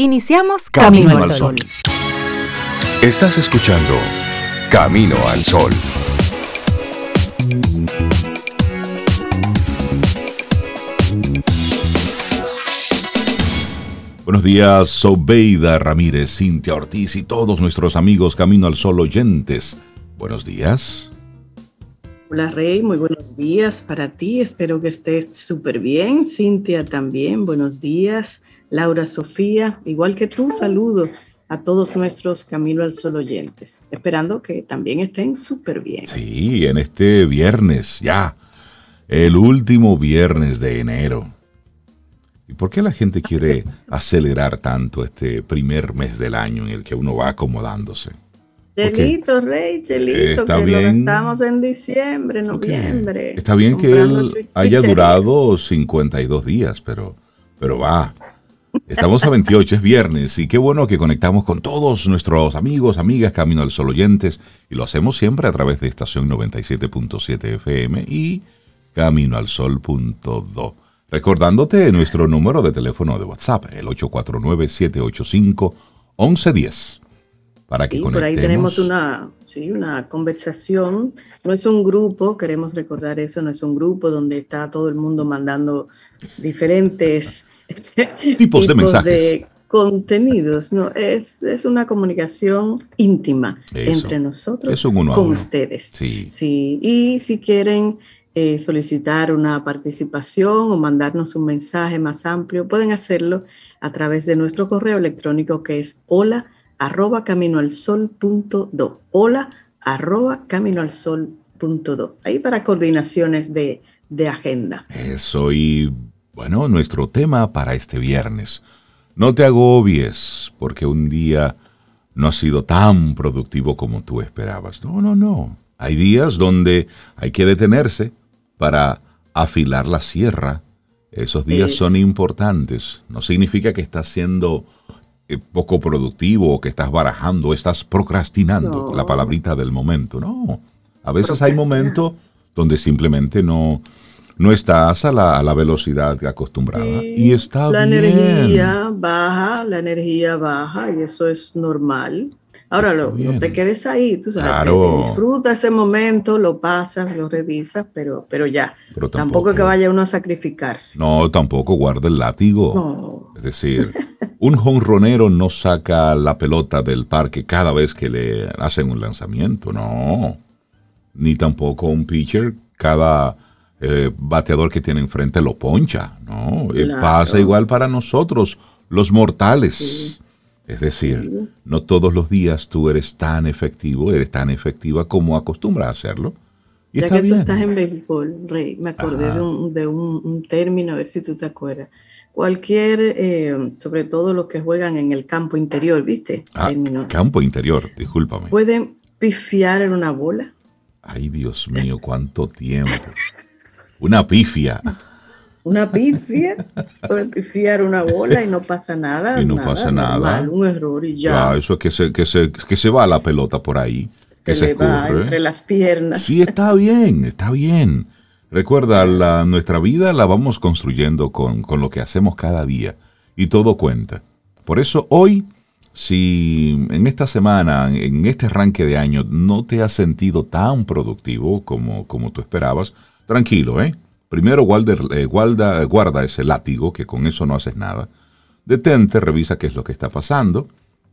Iniciamos Camino, al Sol. Estás escuchando Camino al Sol. Buenos días, Sobeida Ramírez, Cintia Ortiz y todos nuestros amigos Camino al Sol oyentes. Buenos días. Hola Rey, muy buenos días para ti. Espero que estés súper bien. Cintia también, buenos días. Laura Sofía, igual que tú, saludo a todos nuestros Camino al Sol oyentes, esperando que también estén súper bien. Sí, en este viernes, ya, el último viernes de enero. ¿Y por qué la gente quiere acelerar tanto este primer mes del año en el que uno va acomodándose? Chelito, Rey, Chelito, que bien. estamos en diciembre, noviembre. Está bien que él haya durado 52 días, pero, pero va, Estamos a 28, es viernes, y qué bueno que conectamos con todos nuestros amigos, amigas, Camino al Sol oyentes, y lo hacemos siempre a través de estación 97.7 FM y caminoalsol.do. Recordándote nuestro número de teléfono de WhatsApp, el 849-785-1110. Para que Por ahí tenemos una, sí, una conversación. No es un grupo, queremos recordar eso, no es un grupo donde está todo el mundo mandando diferentes tipos, de mensajes. contenidos, no, es, es una comunicación íntima entre nosotros con ustedes. Sí. sí. Y si quieren eh, solicitar una participación o mandarnos un mensaje más amplio, pueden hacerlo a través de nuestro correo electrónico que es hola arroba caminoalsol.do. Hola arroba caminoalsol.do. Ahí para coordinaciones de, de agenda. Eso y bueno, nuestro tema para este viernes. No te agobies porque un día no ha sido tan productivo como tú esperabas. No, no, no. Hay días donde hay que detenerse para afilar la sierra. Esos días son importantes. No significa que estás siendo eh, poco productivo o que estás barajando, estás procrastinando, la palabrita del momento. No. A veces hay momentos donde simplemente no, no estás a la, a la velocidad acostumbrada. y está la energía baja, la energía baja, y eso es normal. Ahora, lo, no te quedes ahí, tú sabes, disfruta ese momento, lo pasas, lo revisas, pero, pero ya. tampoco, que vaya uno a sacrificarse. No, tampoco guarda el látigo. Es decir, un jonronero no saca la pelota del parque cada vez que le hacen un lanzamiento, no. Ni tampoco un pitcher cada eh, bateador que tiene enfrente lo poncha, ¿no? Eh, pasa igual para nosotros, los mortales. Es decir, no todos los días tú eres tan efectivo, eres tan efectiva como acostumbras a hacerlo. Y ya que tú estás en béisbol, Rey, me acordé de, un, término, a ver si tú te acuerdas. Cualquier, eh, sobre todo los que juegan en el campo interior, ¿viste? Ah, campo interior, discúlpame. ¿Pueden pifiar en una bola? Ay, Dios mío, cuánto tiempo. Una pifia. Una pifia, pueden pifiar una bola y no pasa nada. Y no pasa nada. un error y ya. eso es que se, que, se, que se va la pelota por ahí. Que se, va entre las piernas. Sí, está bien, está bien. Recuerda, la, nuestra vida la vamos construyendo con, con lo que hacemos cada día y todo cuenta. Por eso hoy, si en esta semana, en este arranque de año, no te has sentido tan productivo como, como tú esperabas, Tranquilo, ¿eh? Primero eh, guarda, guarda ese látigo, que con eso no haces nada. Detente, revisa qué es lo que está pasando.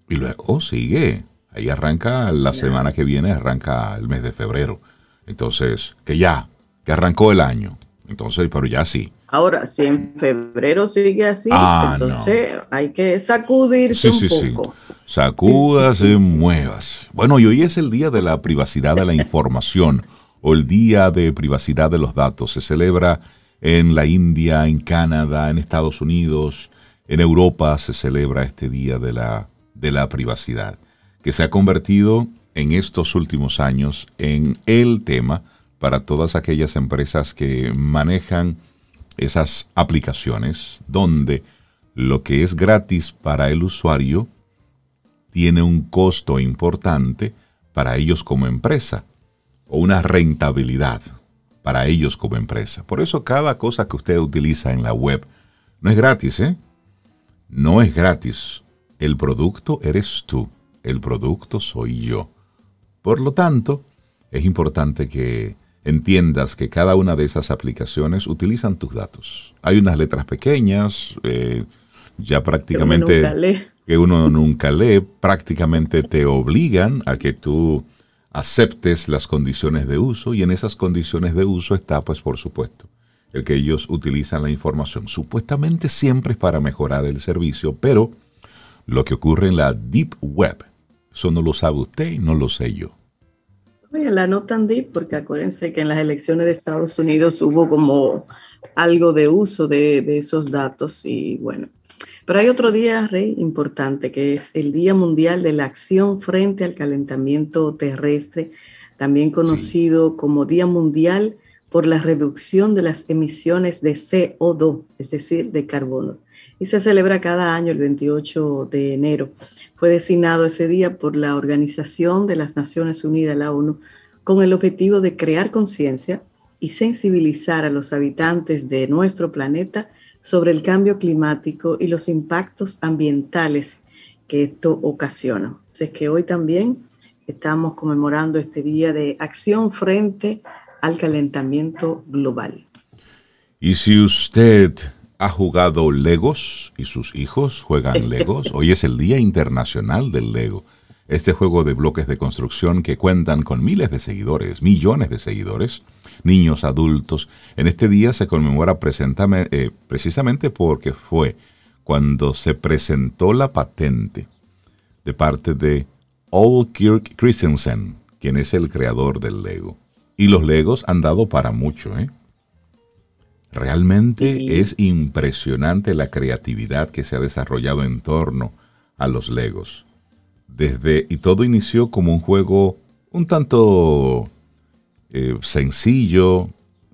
Y luego sigue. Ahí arranca la semana que viene, arranca el mes de febrero. Entonces, que ya, que arrancó el año. Entonces, pero ya sí. Ahora, si en febrero sigue así, ah, entonces hay que sacudirse un poco. Sí. Sacúdase, muevas. Bueno, y hoy es el día de la privacidad de la información o el Día de Privacidad de los Datos. Se celebra en la India, en Canadá, en Estados Unidos, en Europa se celebra este Día de la, de la Privacidad, que se ha convertido en estos últimos años en el tema para todas aquellas empresas que manejan esas aplicaciones donde lo que es gratis para el usuario tiene un costo importante para ellos como empresa o una rentabilidad para ellos como empresa. Por eso cada cosa que usted utiliza en la web no es gratis, ¿eh? No es gratis. el producto eres tú, el producto soy yo. Por lo tanto, es importante que entiendas que cada una de esas aplicaciones utilizan tus datos. Hay unas letras pequeñas, eh, ya prácticamente que uno nunca lee, prácticamente te obligan a que tú aceptes las condiciones de uso y en esas condiciones de uso está, pues por supuesto, el que ellos utilizan la información. Supuestamente siempre es para mejorar el servicio, pero lo que ocurre en la Deep Web, eso no lo sabe usted y no lo sé yo. Oye, la no tan deep, porque acuérdense que en las elecciones de Estados Unidos hubo como algo de uso de, de esos datos y bueno. Pero hay otro día, Rey, importante, que es el Día Mundial de la Acción frente al Calentamiento Terrestre, también conocido como Día Mundial por la reducción de las emisiones de CO2, es decir, de carbono. Y se celebra cada año el 28 de enero. Fue designado ese día por la Organización de las Naciones Unidas, la ONU, con el objetivo de crear conciencia y sensibilizar a los habitantes de nuestro planeta sobre el cambio climático y los impactos ambientales que esto ocasiona. Así que hoy también estamos conmemorando este día de acción frente al calentamiento global. Y si usted ha jugado Legos y sus hijos juegan Legos, hoy es el Día Internacional del Lego. Este juego de bloques de construcción que cuentan con miles de seguidores, millones de seguidores, niños, adultos. En este día se conmemora eh, precisamente porque fue cuando se presentó la patente de parte de Ole Kirk Christensen, quien es el creador del Lego. Y los Legos han dado para mucho, ¿eh? Realmente es impresionante la creatividad que se ha desarrollado en torno a los Legos. Desde, y todo inició como un juego un tanto eh, sencillo,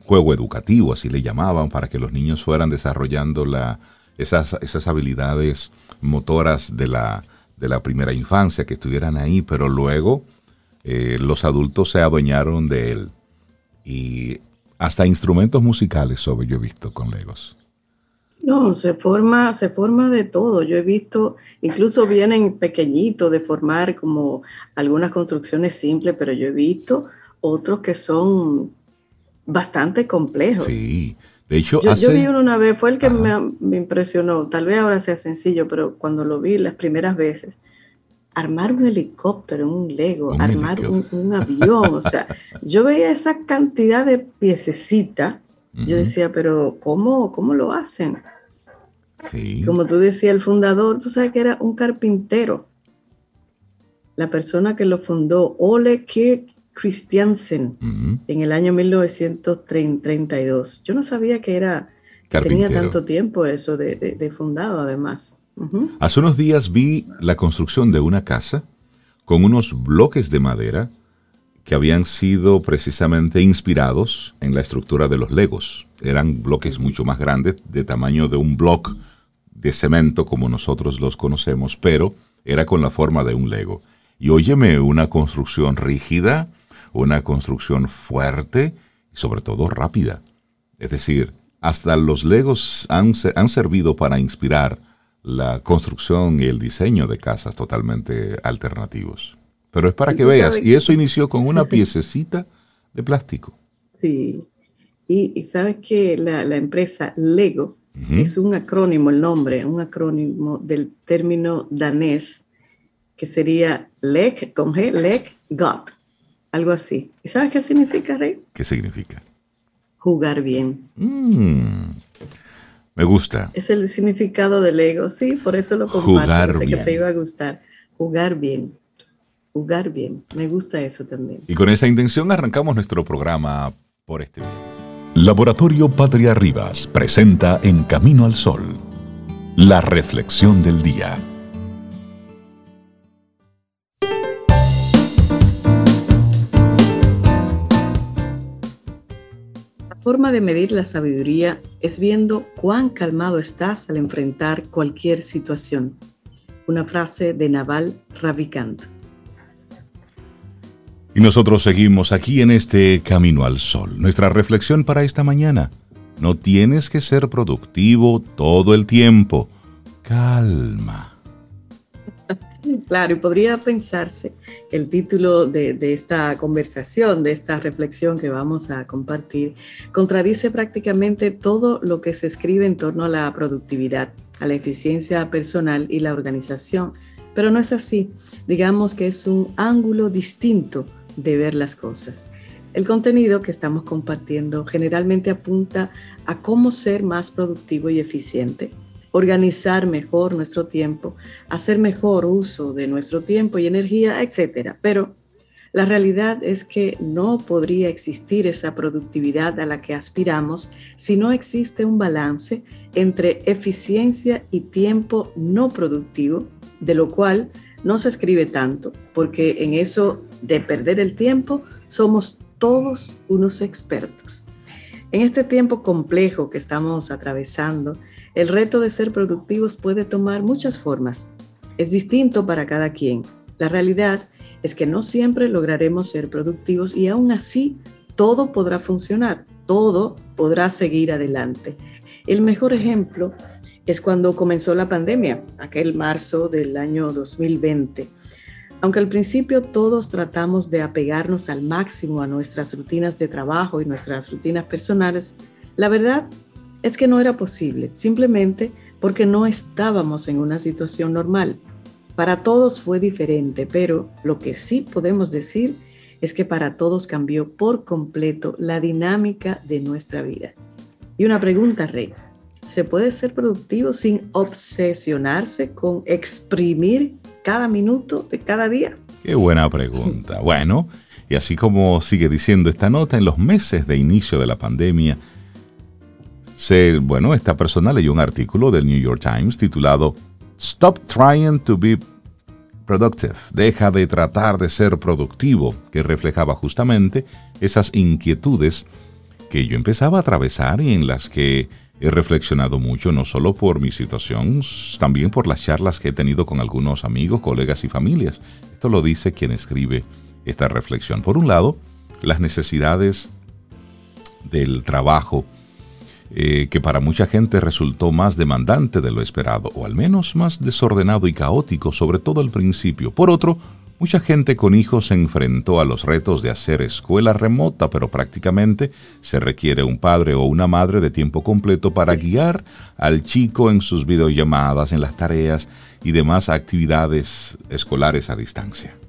juego educativo, así le llamaban, para que los niños fueran desarrollando la, esas, esas habilidades motoras de la, de la primera infancia, que estuvieran ahí, pero luego eh, los adultos se adueñaron de él. Y hasta instrumentos musicales sobre yo he visto con Legos. No, se forma, se forma de todo. Yo he visto, incluso vienen pequeñitos de formar como algunas construcciones simples, pero yo he visto otros que son bastante complejos. Sí, de hecho, yo, yo vi uno una vez, fue el que me, me, impresionó. Tal vez ahora sea sencillo, pero cuando lo vi las primeras veces, armar un helicóptero, un Lego, armar un, avión, o sea, yo veía esa cantidad de piececitas, yo decía, pero ¿cómo, cómo lo hacen? Como tú decías, el fundador, tú sabes que era un carpintero. La persona que lo fundó, Ole Kirk Christiansen en el año 1932. Yo no sabía que era tenía tanto tiempo eso de, fundado además. Hace unos días vi la construcción de una casa con unos bloques de madera que habían sido precisamente inspirados en la estructura de los legos. Eran bloques mucho más grandes, de tamaño de un bloque de cemento como nosotros los conocemos, pero era con la forma de un lego. Y óyeme, una construcción rígida, una construcción fuerte y sobre todo rápida. Es decir, hasta los legos han, han servido para inspirar la construcción y el diseño de casas totalmente alternativos. Pero es para que veas, y eso inició con una piececita de plástico. Sí, y, sabes que la, empresa Lego es un acrónimo, el nombre, un acrónimo del término danés que sería Leg, con G, Leg, Got algo así. ¿Y sabes qué significa, Rey? ¿Qué significa? Jugar bien. Mm, me gusta. Es el significado del ego, sí, por eso lo comparto. Jugar que te iba a gustar. Jugar bien. Jugar bien. Me gusta eso también. Y con esa intención arrancamos nuestro programa por este video. Laboratorio Patria Rivas presenta En Camino al Sol, la reflexión del día. Forma de medir la sabiduría es viendo cuán calmado estás al enfrentar cualquier situación. Una frase de Naval Ravikant. Y nosotros seguimos aquí en este Camino al Sol. Nuestra reflexión para esta mañana. No tienes que ser productivo todo el tiempo. Calma. Claro, y podría pensarse que el título de, esta conversación, de esta reflexión que vamos a compartir, contradice prácticamente todo lo que se escribe en torno a la productividad, a la eficiencia personal y la organización. Pero no es así. Digamos que es un ángulo distinto de ver las cosas. El contenido que estamos compartiendo generalmente apunta a cómo ser más productivo y eficiente organizar mejor nuestro tiempo, hacer mejor uso de nuestro tiempo y energía, etc. Pero la realidad es que no podría existir esa productividad a la que aspiramos si no existe un balance entre eficiencia y tiempo no productivo, de lo cual no se escribe tanto, porque en eso de perder el tiempo somos todos unos expertos. En este tiempo complejo que estamos atravesando, el reto de ser productivos puede tomar muchas formas. Es distinto para cada quien. La realidad es que no siempre lograremos ser productivos y aún así todo podrá funcionar, todo podrá seguir adelante. El mejor ejemplo es cuando comenzó la pandemia, aquel marzo del año 2020. Aunque al principio todos tratamos de apegarnos al máximo a nuestras rutinas de trabajo y nuestras rutinas personales, la verdad es que no era posible, simplemente porque no estábamos en una situación normal. Para todos fue diferente, pero lo que sí podemos decir es que para todos cambió por completo la dinámica de nuestra vida. Y una pregunta, Rey. ¿Se puede ser productivo sin obsesionarse con exprimir cada minuto de cada día? Qué buena pregunta. Bueno, y así como sigue diciendo esta nota, en los meses de inicio de la pandemia, bueno, esta persona leyó un artículo del New York Times titulado Stop Trying to Be Productive. Deja de tratar de ser productivo, que reflejaba justamente esas inquietudes que yo empezaba a atravesar y en las que he reflexionado mucho, no solo por mi situación, también por las charlas que he tenido con algunos amigos, colegas y familias. Esto lo dice quien escribe esta reflexión. Por un lado, las necesidades del trabajo eh, que para mucha gente resultó más demandante de lo esperado, o al menos más desordenado y caótico, sobre todo al principio. Por otro, mucha gente con hijos se enfrentó a los retos de hacer escuela remota, pero prácticamente se requiere un padre o una madre de tiempo completo para guiar al chico en sus videollamadas, en las tareas y demás actividades escolares a distancia.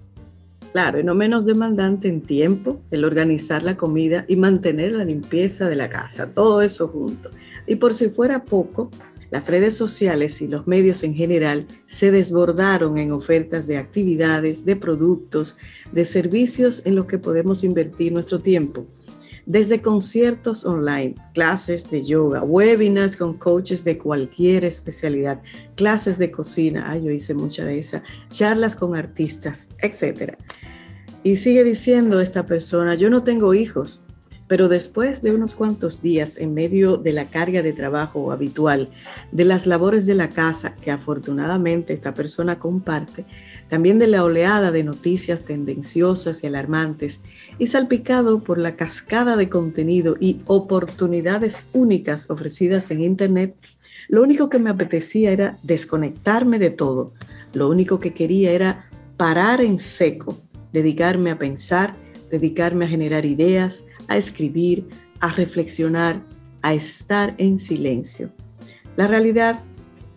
Claro, y no menos demandante en tiempo el organizar la comida y mantener la limpieza de la casa, todo eso junto. Y por si fuera poco, las redes sociales y los medios en general se desbordaron en ofertas de actividades, de productos, de servicios en los que podemos invertir nuestro tiempo. Desde conciertos online, clases de yoga, webinars con coaches de cualquier especialidad, clases de cocina, ay, yo hice mucha de esa, charlas con artistas, etc. Y sigue diciendo esta persona, yo no tengo hijos, pero después de unos cuantos días en medio de la carga de trabajo habitual, de las labores de la casa que afortunadamente esta persona comparte, también de la oleada de noticias tendenciosas y alarmantes, y salpicado por la cascada de contenido y oportunidades únicas ofrecidas en Internet, lo único que me apetecía era desconectarme de todo. Lo único que quería era parar en seco, dedicarme a pensar, dedicarme a generar ideas, a escribir, a reflexionar, a estar en silencio. La realidad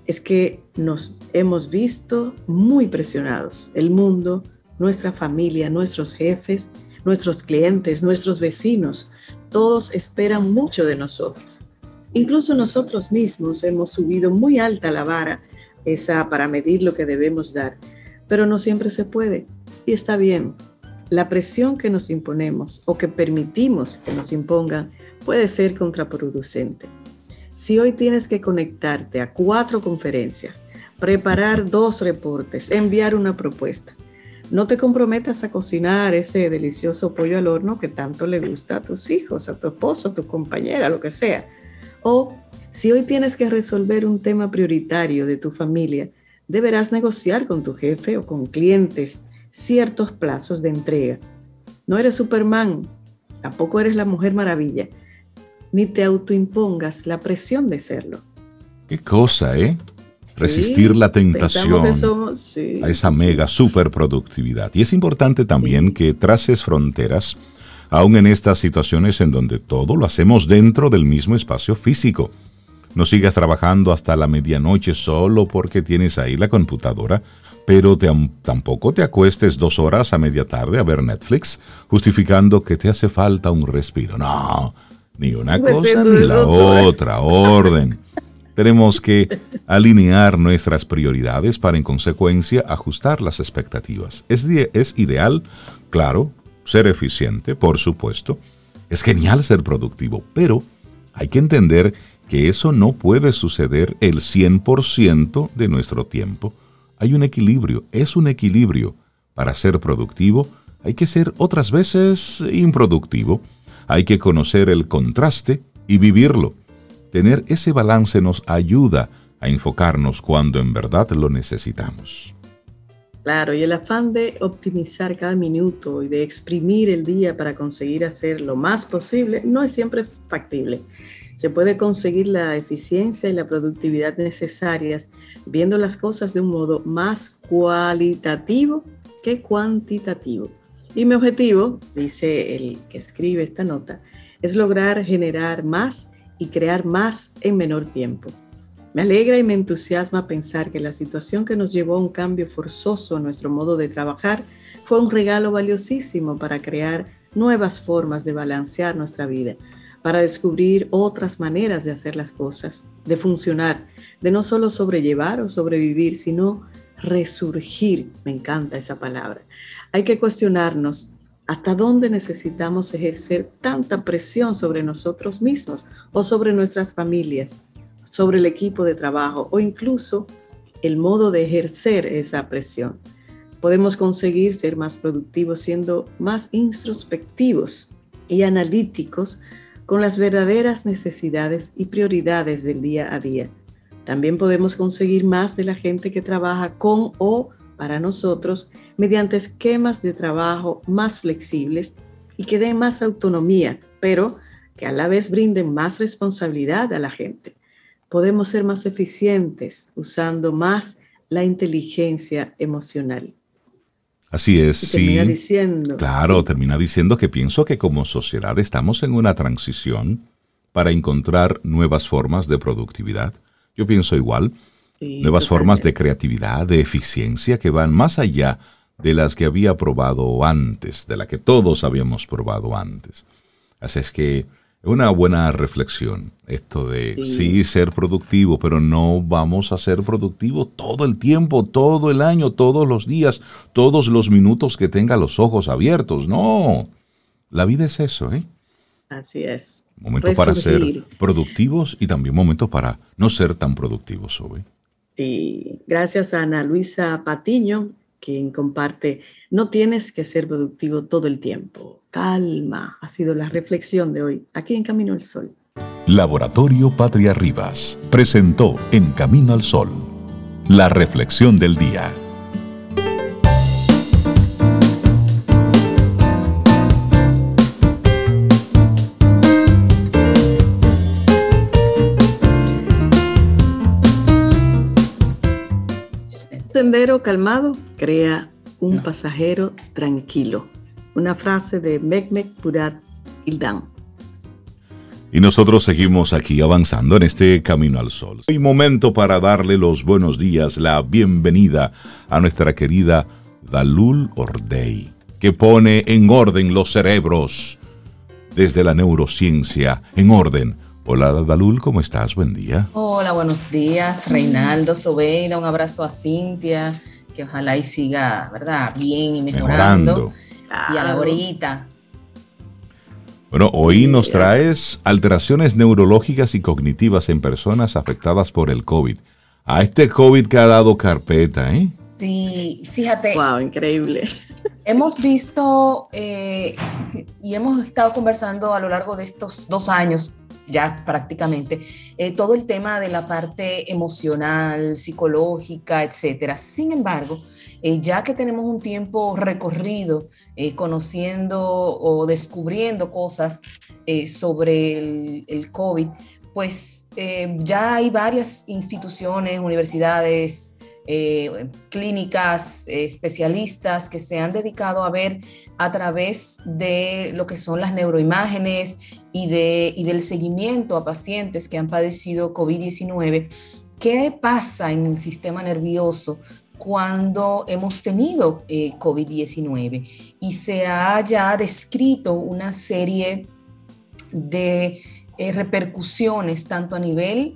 es que nos hemos visto muy presionados. El mundo, nuestra familia, nuestros jefes, nuestros clientes, nuestros vecinos, todos esperan mucho de nosotros. Incluso nosotros mismos hemos subido muy alta la vara esa para medir lo que debemos dar, pero no siempre se puede y está bien. La presión que nos imponemos o que permitimos que nos impongan puede ser contraproducente. Si hoy tienes que conectarte a cuatro conferencias, preparar dos reportes, enviar una propuesta, no te comprometas a cocinar ese delicioso pollo al horno que tanto le gusta a tus hijos, a tu esposo, a tu compañera, lo que sea. O si hoy tienes que resolver un tema prioritario de tu familia, deberás negociar con tu jefe o con clientes ciertos plazos de entrega. No eres Superman, tampoco eres la Mujer Maravilla, ni te autoimpongas la presión de serlo. Qué cosa, ¿eh? resistir la tentación a esa mega superproductividad. Y es importante también que traces fronteras, aun en estas situaciones en donde todo lo hacemos dentro del mismo espacio físico. No sigas trabajando hasta la medianoche solo porque tienes ahí la computadora, pero tampoco te acuestes dos horas a media tarde a ver Netflix justificando que te hace falta un respiro. No, ni una pues cosa ni la otra, orden. Tenemos que alinear nuestras prioridades para en consecuencia ajustar las expectativas. Es, es ideal, claro, ser eficiente, por supuesto. Es genial ser productivo, pero hay que entender que eso no puede suceder el 100% de nuestro tiempo. Hay un equilibrio, es un equilibrio. Para ser productivo hay que ser otras veces improductivo. Hay que conocer el contraste y vivirlo. Tener ese balance nos ayuda a enfocarnos cuando en verdad lo necesitamos. Claro, y el afán de optimizar cada minuto y de exprimir el día para conseguir hacer lo más posible no es siempre factible. Se puede conseguir la eficiencia y la productividad necesarias viendo las cosas de un modo más cualitativo que cuantitativo. Y mi objetivo, dice el que escribe esta nota, es lograr generar más y crear más en menor tiempo. Me alegra y me entusiasma pensar que la situación que nos llevó a un cambio forzoso en nuestro modo de trabajar fue un regalo valiosísimo para crear nuevas formas de balancear nuestra vida, para descubrir otras maneras de hacer las cosas, de funcionar, de no solo sobrellevar o sobrevivir, sino resurgir. Me encanta esa palabra. Hay que cuestionarnos ¿Hasta dónde necesitamos ejercer tanta presión sobre nosotros mismos o sobre nuestras familias, sobre el equipo de trabajo o incluso el modo de ejercer esa presión? Podemos conseguir ser más productivos siendo más introspectivos y analíticos con las verdaderas necesidades y prioridades del día a día. También podemos conseguir más de la gente que trabaja con o para nosotros mediante esquemas de trabajo más flexibles y que den más autonomía, pero que a la vez brinden más responsabilidad a la gente. Podemos ser más eficientes usando más la inteligencia emocional. Así es, termina Diciendo, claro, termina diciendo que pienso que como sociedad estamos en una transición para encontrar nuevas formas de productividad. Yo pienso igual. Nuevas formas de creatividad, de eficiencia que van más allá de las que había probado antes, de la que todos habíamos probado antes. Así es que una buena reflexión, esto de sí. ser productivo, pero no vamos a ser productivo todo el tiempo, todo el año, todos los días, todos los minutos que tenga los ojos abiertos. No, la vida es eso, ¿eh? Así es. Momento para ser productivos y también momento para no ser tan productivos, hoy. Y gracias a Ana Luisa Patiño, quien comparte, no tienes que ser productivo todo el tiempo. Calma, ha sido la reflexión de hoy, aquí en Camino al Sol. Laboratorio Patria Rivas presentó En Camino al Sol, la reflexión del día. Sendero calmado crea un pasajero tranquilo. Una frase de Mehmet Purat Ildan. Y nosotros seguimos aquí avanzando en este camino al sol. Y momento para darle los buenos días, la bienvenida a nuestra querida Dalul Ordey, que pone en orden los cerebros desde la neurociencia, en orden Hola Dalul, ¿cómo estás? Buen día. Hola, buenos días, Reinaldo Sobeida, un abrazo a Cintia, que ojalá y siga, ¿verdad? Bien y mejorando. Y a la horita. Bueno, hoy nos traes alteraciones neurológicas y cognitivas en personas afectadas por el COVID. A este COVID que ha dado carpeta, ¿eh? Sí, fíjate. Wow, increíble. Hemos visto eh, y hemos estado conversando a lo largo de estos dos años ya prácticamente, eh, todo el tema de la parte emocional, psicológica, etcétera. Sin embargo, eh, ya que tenemos un tiempo recorrido eh, conociendo o descubriendo cosas sobre el, COVID, pues ya hay varias instituciones, universidades, eh, clínicas, especialistas que se han dedicado a ver a través de lo que son las neuroimágenes y, de, y del seguimiento a pacientes que han padecido COVID-19, qué pasa en el sistema nervioso cuando hemos tenido eh, COVID-19 y se ha ya descrito una serie de eh, repercusiones tanto a nivel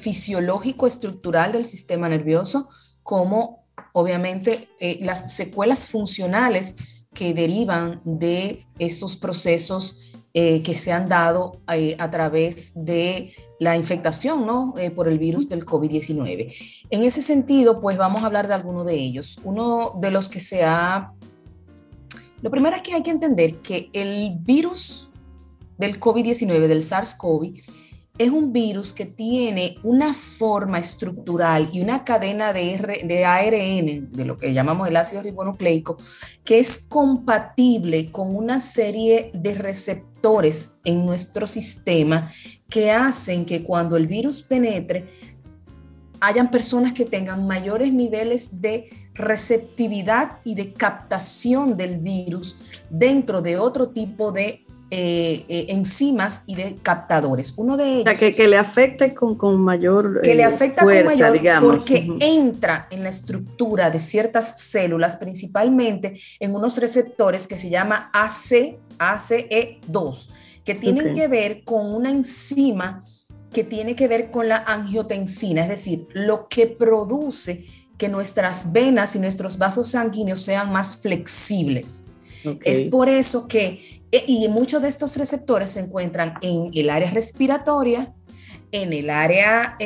fisiológico estructural del sistema nervioso como obviamente eh, las secuelas funcionales que derivan de esos procesos que se han dado a través de la infectación ¿no? Eh, por el virus del COVID-19. En ese sentido, pues vamos a hablar de alguno de ellos. Uno de los que se ha... Lo primero es que hay que entender que el virus del COVID-19, del SARS-CoV, es un virus que tiene una forma estructural y una cadena de, de, ARN, de lo que llamamos el ácido ribonucleico, que es compatible con una serie de receptores en nuestro sistema que hacen que cuando el virus penetre, hayan personas que tengan mayores niveles de receptividad y de captación del virus dentro de otro tipo de eh, eh, enzimas y de captadores. Uno de ellos. que, que, le afecte con, con mayor. Que le eh, afecta con mayor digamos. porque entra en la estructura de ciertas células, principalmente en unos receptores que se llama AC, ACE2 que tienen que ver con una enzima que tiene que ver con la angiotensina, es decir, lo que produce que nuestras venas y nuestros vasos sanguíneos sean más flexibles. Es por eso que, e, y muchos de estos receptores se encuentran en el área respiratoria, en el área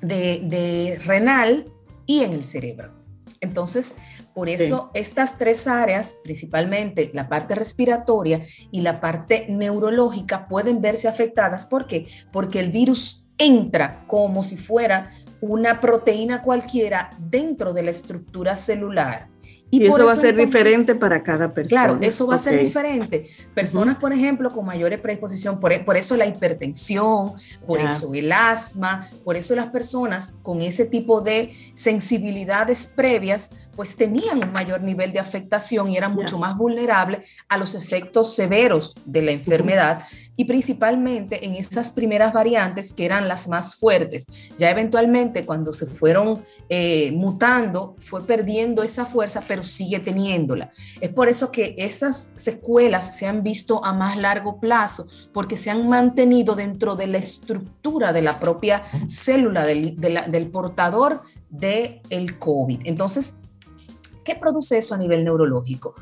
de renal y en el cerebro. Entonces, por eso estas tres áreas, principalmente la parte respiratoria y la parte neurológica, pueden verse afectadas. ¿Por qué? Porque el virus entra como si fuera una proteína cualquiera dentro de la estructura celular y, eso, va a ser diferente para cada persona. Claro, eso va a ser diferente. Personas, por ejemplo, con mayores predisposición, por, e, por, eso la hipertensión, por eso el asma, por eso las personas con ese tipo de sensibilidades previas, pues tenían un mayor nivel de afectación y eran mucho más vulnerables a los efectos severos de la enfermedad y principalmente en esas primeras variantes que eran las más fuertes. Ya eventualmente cuando se fueron eh, mutando, fue perdiendo esa fuerza, pero sigue teniéndola. Es por eso que esas secuelas se han visto a más largo plazo, porque se han mantenido dentro de la estructura de la propia célula del, portador del el COVID. Entonces, ¿qué produce eso a nivel neurológico?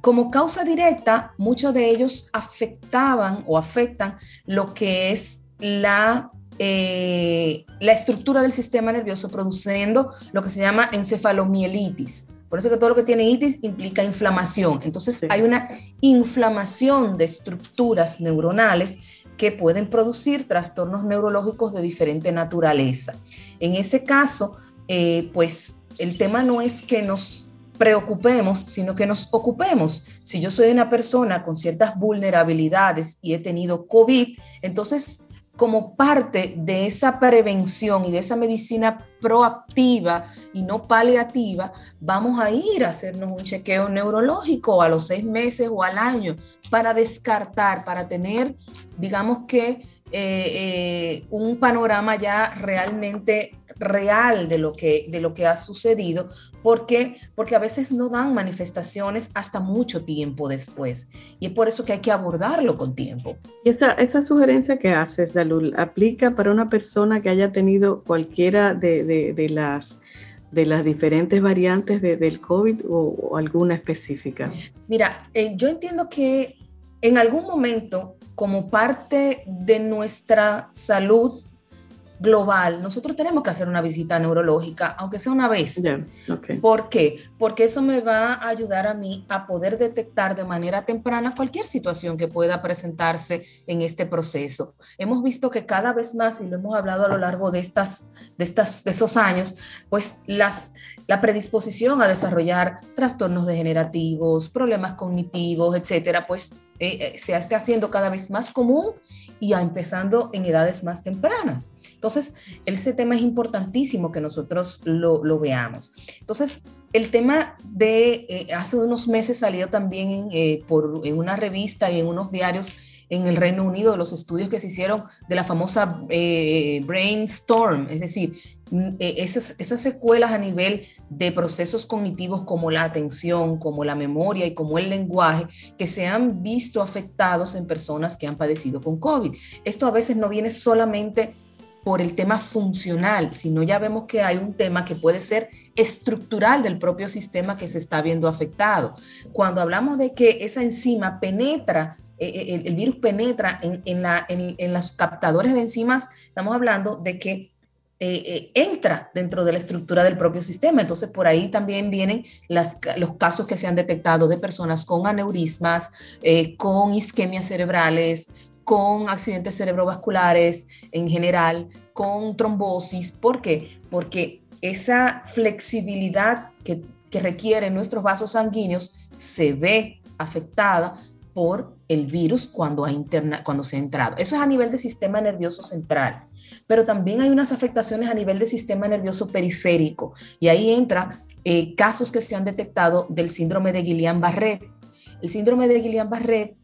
Como causa directa, muchos de ellos afectaban o afectan lo que es la, eh, la estructura del sistema nervioso, produciendo lo que se llama encefalomielitis. Por eso que todo lo que tiene itis implica inflamación. Entonces hay una inflamación de estructuras neuronales que pueden producir trastornos neurológicos de diferente naturaleza. En ese caso, eh, pues el tema no es que nos preocupemos, sino que nos ocupemos. Si yo soy una persona con ciertas vulnerabilidades y he tenido COVID, entonces como parte de esa prevención y de esa medicina proactiva y no paliativa, vamos a ir a hacernos un chequeo neurológico a los seis meses o al año para descartar, para tener, digamos que, eh, eh, un panorama ya realmente real de lo que, de lo que ha sucedido, porque, porque a veces no dan manifestaciones hasta mucho tiempo después. Y es por eso que hay que abordarlo con tiempo. Y esa, esa sugerencia que haces, Dalul, ¿aplica para una persona que haya tenido cualquiera de, de, las de las diferentes variantes del COVID o, alguna específica? Mira, eh, yo entiendo que en algún momento, como parte de nuestra salud global, nosotros tenemos que hacer una visita neurológica, aunque sea una vez. ¿Por qué? Porque eso me va a ayudar a mí a poder detectar de manera temprana cualquier situación que pueda presentarse en este proceso. Hemos visto que cada vez más, y lo hemos hablado a lo largo de, estas, de, estas, de esos años, pues las, la predisposición a desarrollar trastornos degenerativos, problemas cognitivos, etcétera, pues se está haciendo cada vez más común y empezando en edades más tempranas. Entonces, ese tema es importantísimo que nosotros lo, lo veamos. Entonces, el tema de, hace unos meses salió también por, en una revista y en unos diarios en el Reino Unido los estudios que se hicieron de la famosa eh, brainstorm, es decir, eh, esas, esas secuelas a nivel de procesos cognitivos como la atención, como la memoria y como el lenguaje, que se han visto afectados en personas que han padecido con COVID. Esto a veces no viene solamente por el tema funcional, sino ya vemos que hay un tema que puede ser estructural del propio sistema que se está viendo afectado. Cuando hablamos de que esa enzima penetra eh, eh, el, virus penetra en, en, la, captadores de enzimas, estamos hablando de que eh, entra dentro de la estructura del propio sistema. Entonces, por ahí también vienen los casos que se han detectado de personas con aneurismas, con isquemias cerebrales, con accidentes cerebrovasculares en general, con trombosis. ¿Por qué? Porque esa flexibilidad que, que requieren nuestros vasos sanguíneos se ve afectada por el virus cuando, ha interna, cuando se ha entrado. Eso es a nivel del sistema nervioso central, pero también hay unas afectaciones a nivel del sistema nervioso periférico y ahí entra eh, casos que se han detectado del síndrome de Guillain-Barré. El síndrome de Guillain-Barré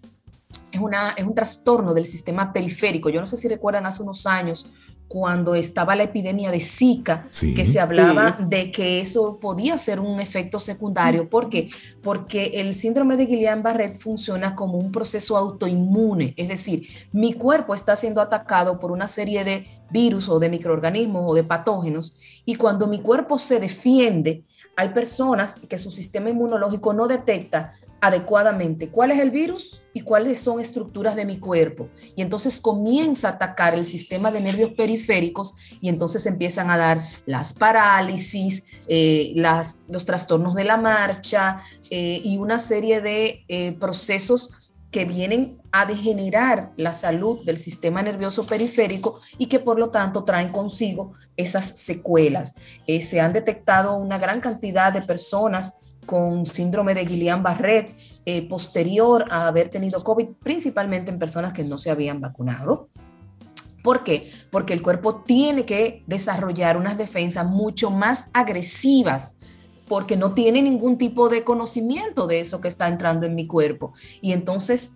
es, es un trastorno del sistema periférico. Yo no sé si recuerdan hace unos años cuando estaba la epidemia de Zika, que se hablaba de que eso podía ser un efecto secundario. ¿Por qué? Porque el síndrome de Guillain-Barré funciona como un proceso autoinmune, es decir, mi cuerpo está siendo atacado por una serie de virus o de microorganismos o de patógenos y cuando mi cuerpo se defiende, hay personas que su sistema inmunológico no detecta adecuadamente cuál es el virus y cuáles son estructuras de mi cuerpo. Y entonces comienza a atacar el sistema de nervios periféricos y entonces empiezan a dar las parálisis, eh, las, los trastornos de la marcha eh, y una serie de eh, procesos que vienen a degenerar la salud del sistema nervioso periférico y que por lo tanto traen consigo esas secuelas. se han detectado una gran cantidad de personas con síndrome de Guillain-Barré eh, posterior a haber tenido COVID, principalmente en personas que no se habían vacunado. ¿Por qué? Porque el cuerpo tiene que desarrollar unas defensas mucho más agresivas porque no tiene ningún tipo de conocimiento de eso que está entrando en mi cuerpo. Y entonces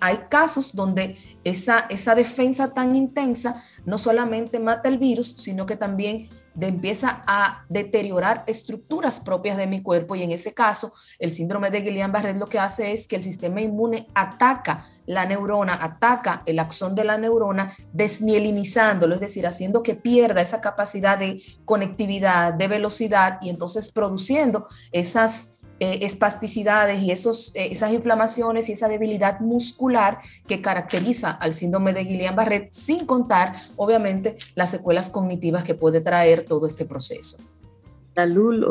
hay casos donde esa, defensa tan intensa no solamente mata el virus, sino que también empieza a deteriorar estructuras propias de mi cuerpo y en ese caso el síndrome de Guillain-Barré lo que hace es que el sistema inmune ataca la neurona, ataca el axón de la neurona desmielinizándolo, es decir, haciendo que pierda esa capacidad de conectividad, de velocidad y entonces produciendo esas eh, espasticidades y esos, eh, esas inflamaciones y esa debilidad muscular que caracteriza al síndrome de Guillain-Barré, sin contar, obviamente, las secuelas cognitivas que puede traer todo este proceso. Salud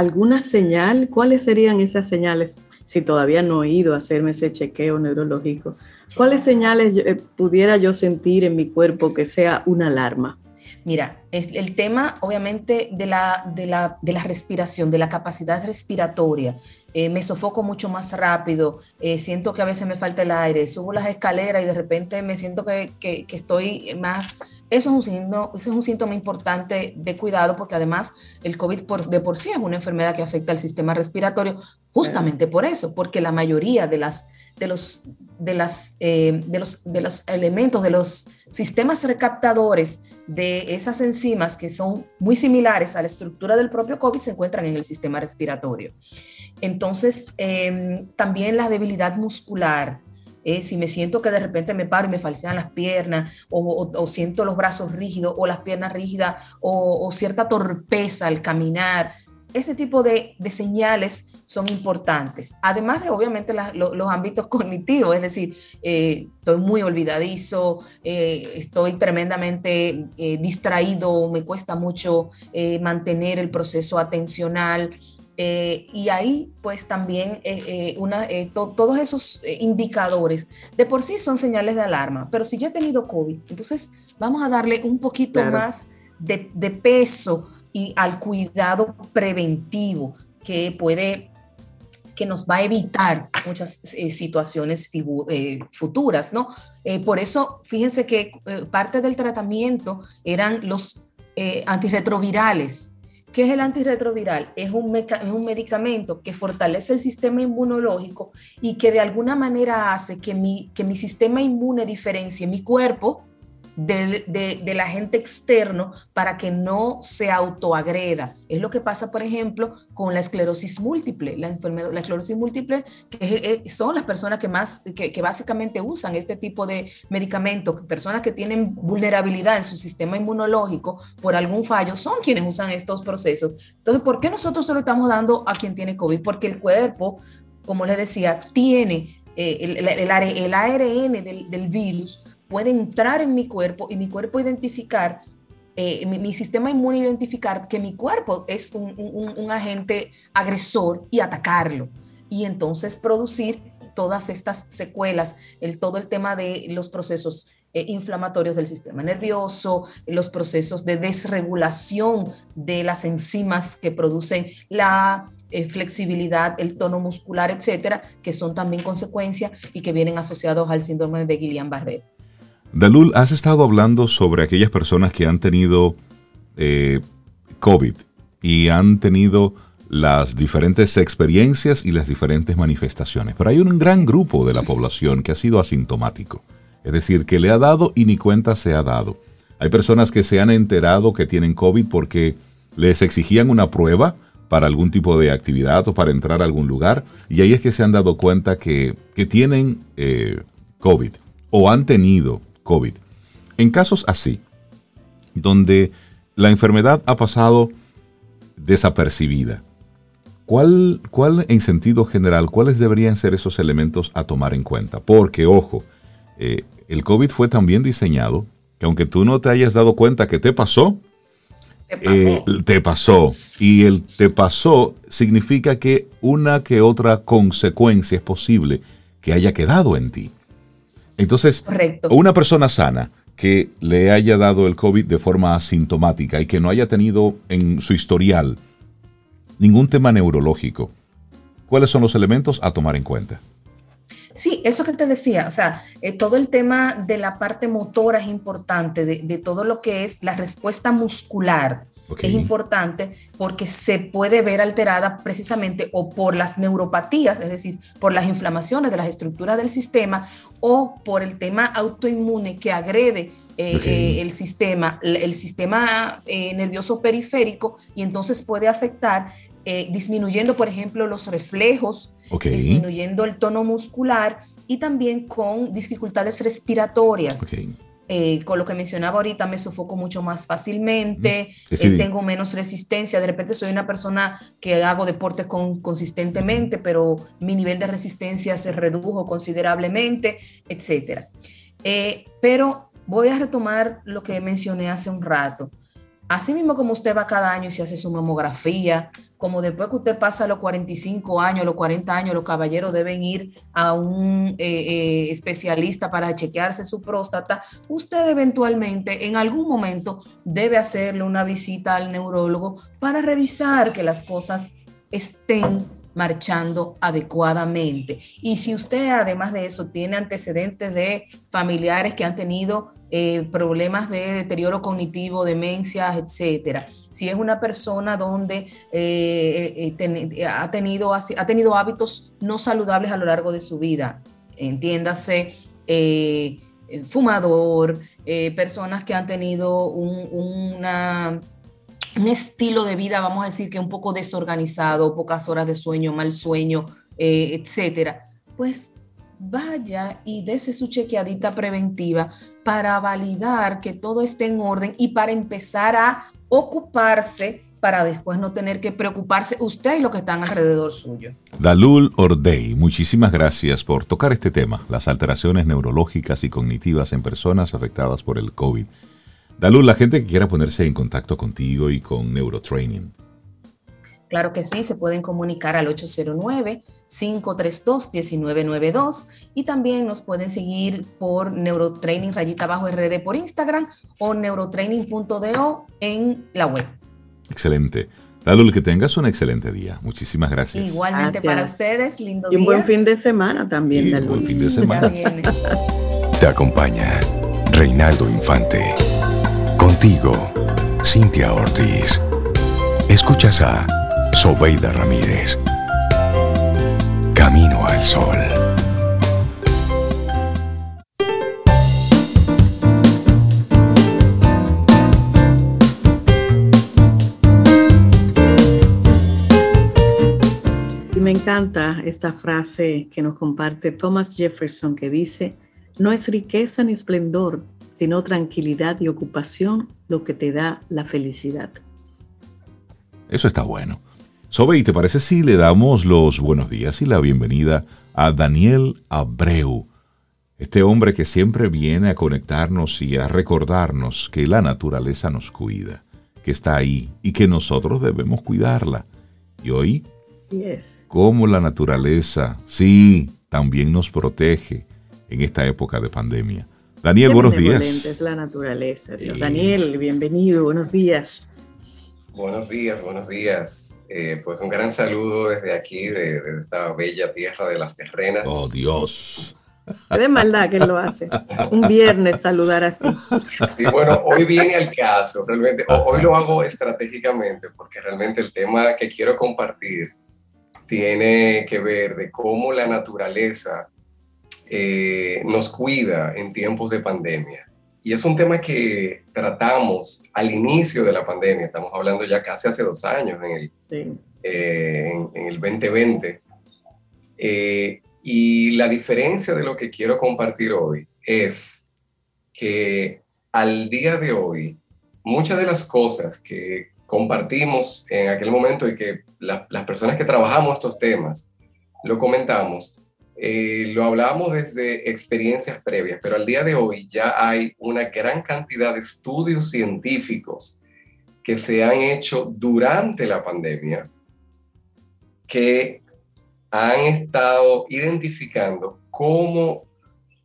¿alguna señal? ¿Cuáles serían esas señales? Si todavía no he ido a hacerme ese chequeo neurológico, ¿cuáles señales pudiera yo sentir en mi cuerpo que sea una alarma? Mira, el tema obviamente de la, de la, de la respiración, de la capacidad respiratoria. Eh, me sofoco mucho más rápido, eh, siento que a veces me falta el aire, subo las escaleras y de repente me siento que, que, estoy más... Eso es, un síntoma, eso es un síntoma importante de cuidado porque además el COVID de por sí es una enfermedad que afecta al sistema respiratorio justamente por eso, porque la mayoría de las de los, de, las, eh, de, los, de los elementos, de los sistemas recaptadores de esas enzimas que son muy similares a la estructura del propio COVID se encuentran en el sistema respiratorio. Entonces, em, también la debilidad muscular. Eh, si me siento que de repente me paro y me falsean las piernas, o, siento los brazos rígidos, o las piernas rígidas, o, cierta torpeza al caminar, ese tipo de, señales son importantes. Además de, obviamente, los ámbitos cognitivos, es decir, eh, estoy muy olvidadizo, eh, estoy tremendamente distraído, me cuesta mucho mantener el proceso atencional. Y ahí, pues también una, todos esos indicadores de por sí son señales de alarma, pero si ya he tenido COVID, entonces vamos a darle un poquito más de, de peso y al cuidado preventivo que puede que nos va a evitar muchas eh, situaciones eh, futuras, ¿no? por eso, fíjense que parte del tratamiento eran los antirretrovirales. ¿Qué es el antirretroviral? Es un, un medicamento que fortalece el sistema inmunológico y que de alguna manera hace que mi, que mi sistema inmune diferencie mi cuerpo del, de, agente externo para que no se autoagreda. Es lo que pasa, por ejemplo, con la esclerosis múltiple. La la esclerosis múltiple que son las personas que más, que, básicamente usan este tipo de medicamentos, personas que tienen vulnerabilidad en su sistema inmunológico por algún fallo, son quienes usan estos procesos. Entonces, ¿por qué nosotros se lo estamos dando a quien tiene COVID? Porque el cuerpo, como les decía, tiene eh, el, el, ARN del, del virus puede entrar en mi cuerpo y mi cuerpo identificar, eh, mi, sistema inmune identificar que mi cuerpo es un, agente agresor y atacarlo. Y entonces producir todas estas secuelas, el, todo el tema de los procesos eh, inflamatorios del sistema nervioso, los procesos de desregulación de las enzimas que producen la eh, flexibilidad, el tono muscular, etcétera, que son también consecuencias y que vienen asociados al síndrome de Guillain-Barré. Dalul, has estado hablando sobre aquellas personas que han tenido eh, COVID y han tenido las diferentes experiencias y las diferentes manifestaciones, pero hay un gran grupo de la población que ha sido asintomático, es decir, que le ha dado y ni cuenta se ha dado. Hay personas que se han enterado que tienen COVID porque les exigían una prueba para algún tipo de actividad o para entrar a algún lugar, y ahí es que se han dado cuenta que, tienen eh, COVID o han tenido COVID. En casos así, donde la enfermedad ha pasado desapercibida, ¿cuál, cuál en sentido general, cuáles deberían ser esos elementos a tomar en cuenta? Porque, ojo, eh, el COVID fue también diseñado que aunque tú no te hayas dado cuenta que te pasó, eh, te pasó. Y el te pasó significa que una que otra consecuencia es posible que haya quedado en ti. Entonces, una persona sana que le haya dado el COVID de forma asintomática y que no haya tenido en su historial ningún tema neurológico, ¿cuáles son los elementos a tomar en cuenta? Sí, eso que te decía, o sea, eh, todo el tema de la parte motora es importante, de, todo lo que es la respuesta muscular, es importante porque se puede ver alterada precisamente o por las neuropatías, es decir, por las inflamaciones de las estructuras del sistema o por el tema autoinmune que agrede eh, eh, el sistema, el sistema eh, nervioso periférico y entonces puede afectar disminuyendo, por ejemplo, los reflejos, disminuyendo el tono muscular y también con dificultades respiratorias. Eh, con lo que mencionaba ahorita, me sofoco mucho más fácilmente, eh, tengo menos resistencia, de repente soy una persona que hago deporte con, consistentemente, pero mi nivel de resistencia se redujo considerablemente, etc. Eh, pero voy a retomar lo que mencioné hace un rato. Así mismo como usted va cada año y se hace su mamografía, como después que usted pasa los 45 años, los 40 años, los caballeros deben ir a un eh, eh, especialista para chequearse su próstata, usted eventualmente en algún momento debe hacerle una visita al neurólogo para revisar que las cosas estén marchando adecuadamente. Y si usted además de eso tiene antecedentes de familiares que han tenido eh, problemas de deterioro cognitivo, demencias, etcétera. Si es una persona donde eh, eh, ha, tenido, ha tenido hábitos no saludables a lo largo de su vida, entiéndase, fumador, personas que han tenido un, un estilo de vida, vamos a decir que un poco desorganizado, pocas horas de sueño, mal sueño, etcétera, pues vaya y dése su chequeadita preventiva para validar que todo esté en orden y para empezar a ocuparse para después no tener que preocuparse usted y los que están alrededor suyo. Dalul Ordey, muchísimas gracias por tocar este tema, las alteraciones neurológicas y cognitivas en personas afectadas por el COVID. Dalul, la gente que quiera ponerse en contacto contigo y con Neurotraining, Claro que sí, se pueden comunicar al 809-532-1992 y también nos pueden seguir por Neurotraining rayita bajo RD por Instagram o neurotraining.do en la web. Excelente. Lalo, que tengas un excelente día. Muchísimas gracias. Igualmente para ustedes, lindo día. Y un buen fin de semana también, Un buen fin de semana. Te acompaña Reinaldo Infante. Contigo, Cintia Ortiz. Escuchas a Sobeida Ramírez. Camino al Sol. me encanta esta frase que nos comparte Thomas Jefferson que dice, no es riqueza ni esplendor, sino tranquilidad y ocupación lo que te da la felicidad. Eso está bueno. Sobe, ¿y te parece si le damos los buenos días y la bienvenida a Daniel Abreu? Este hombre que siempre viene a conectarnos y a recordarnos que la naturaleza nos cuida, que está ahí y que nosotros debemos cuidarla. Y hoy, cómo la naturaleza, sí, también nos protege en esta época de pandemia. Daniel, buenos días. Es la naturaleza. Daniel, bienvenido, buenos días. Buenos días, buenos días. Eh, pues un gran saludo desde aquí, de, esta bella tierra de las terrenas. Oh, Dios. Es de maldad que lo hace. Un viernes saludar así. Y bueno, hoy viene el caso, realmente. Hoy lo hago estratégicamente porque realmente el tema que quiero compartir tiene que ver de cómo la naturaleza eh, nos cuida en tiempos de pandemia. Y es un tema que tratamos al inicio de la pandemia, estamos hablando ya casi hace dos años, en el, eh, en, el 2020. Eh, y la diferencia de lo que quiero compartir hoy es que al día de hoy, muchas de las cosas que compartimos en aquel momento y que las personas que trabajamos estos temas lo comentamos, eh, lo hablábamos desde experiencias previas, pero al día de hoy ya hay una gran cantidad de estudios científicos que se han hecho durante la pandemia que han estado identificando cómo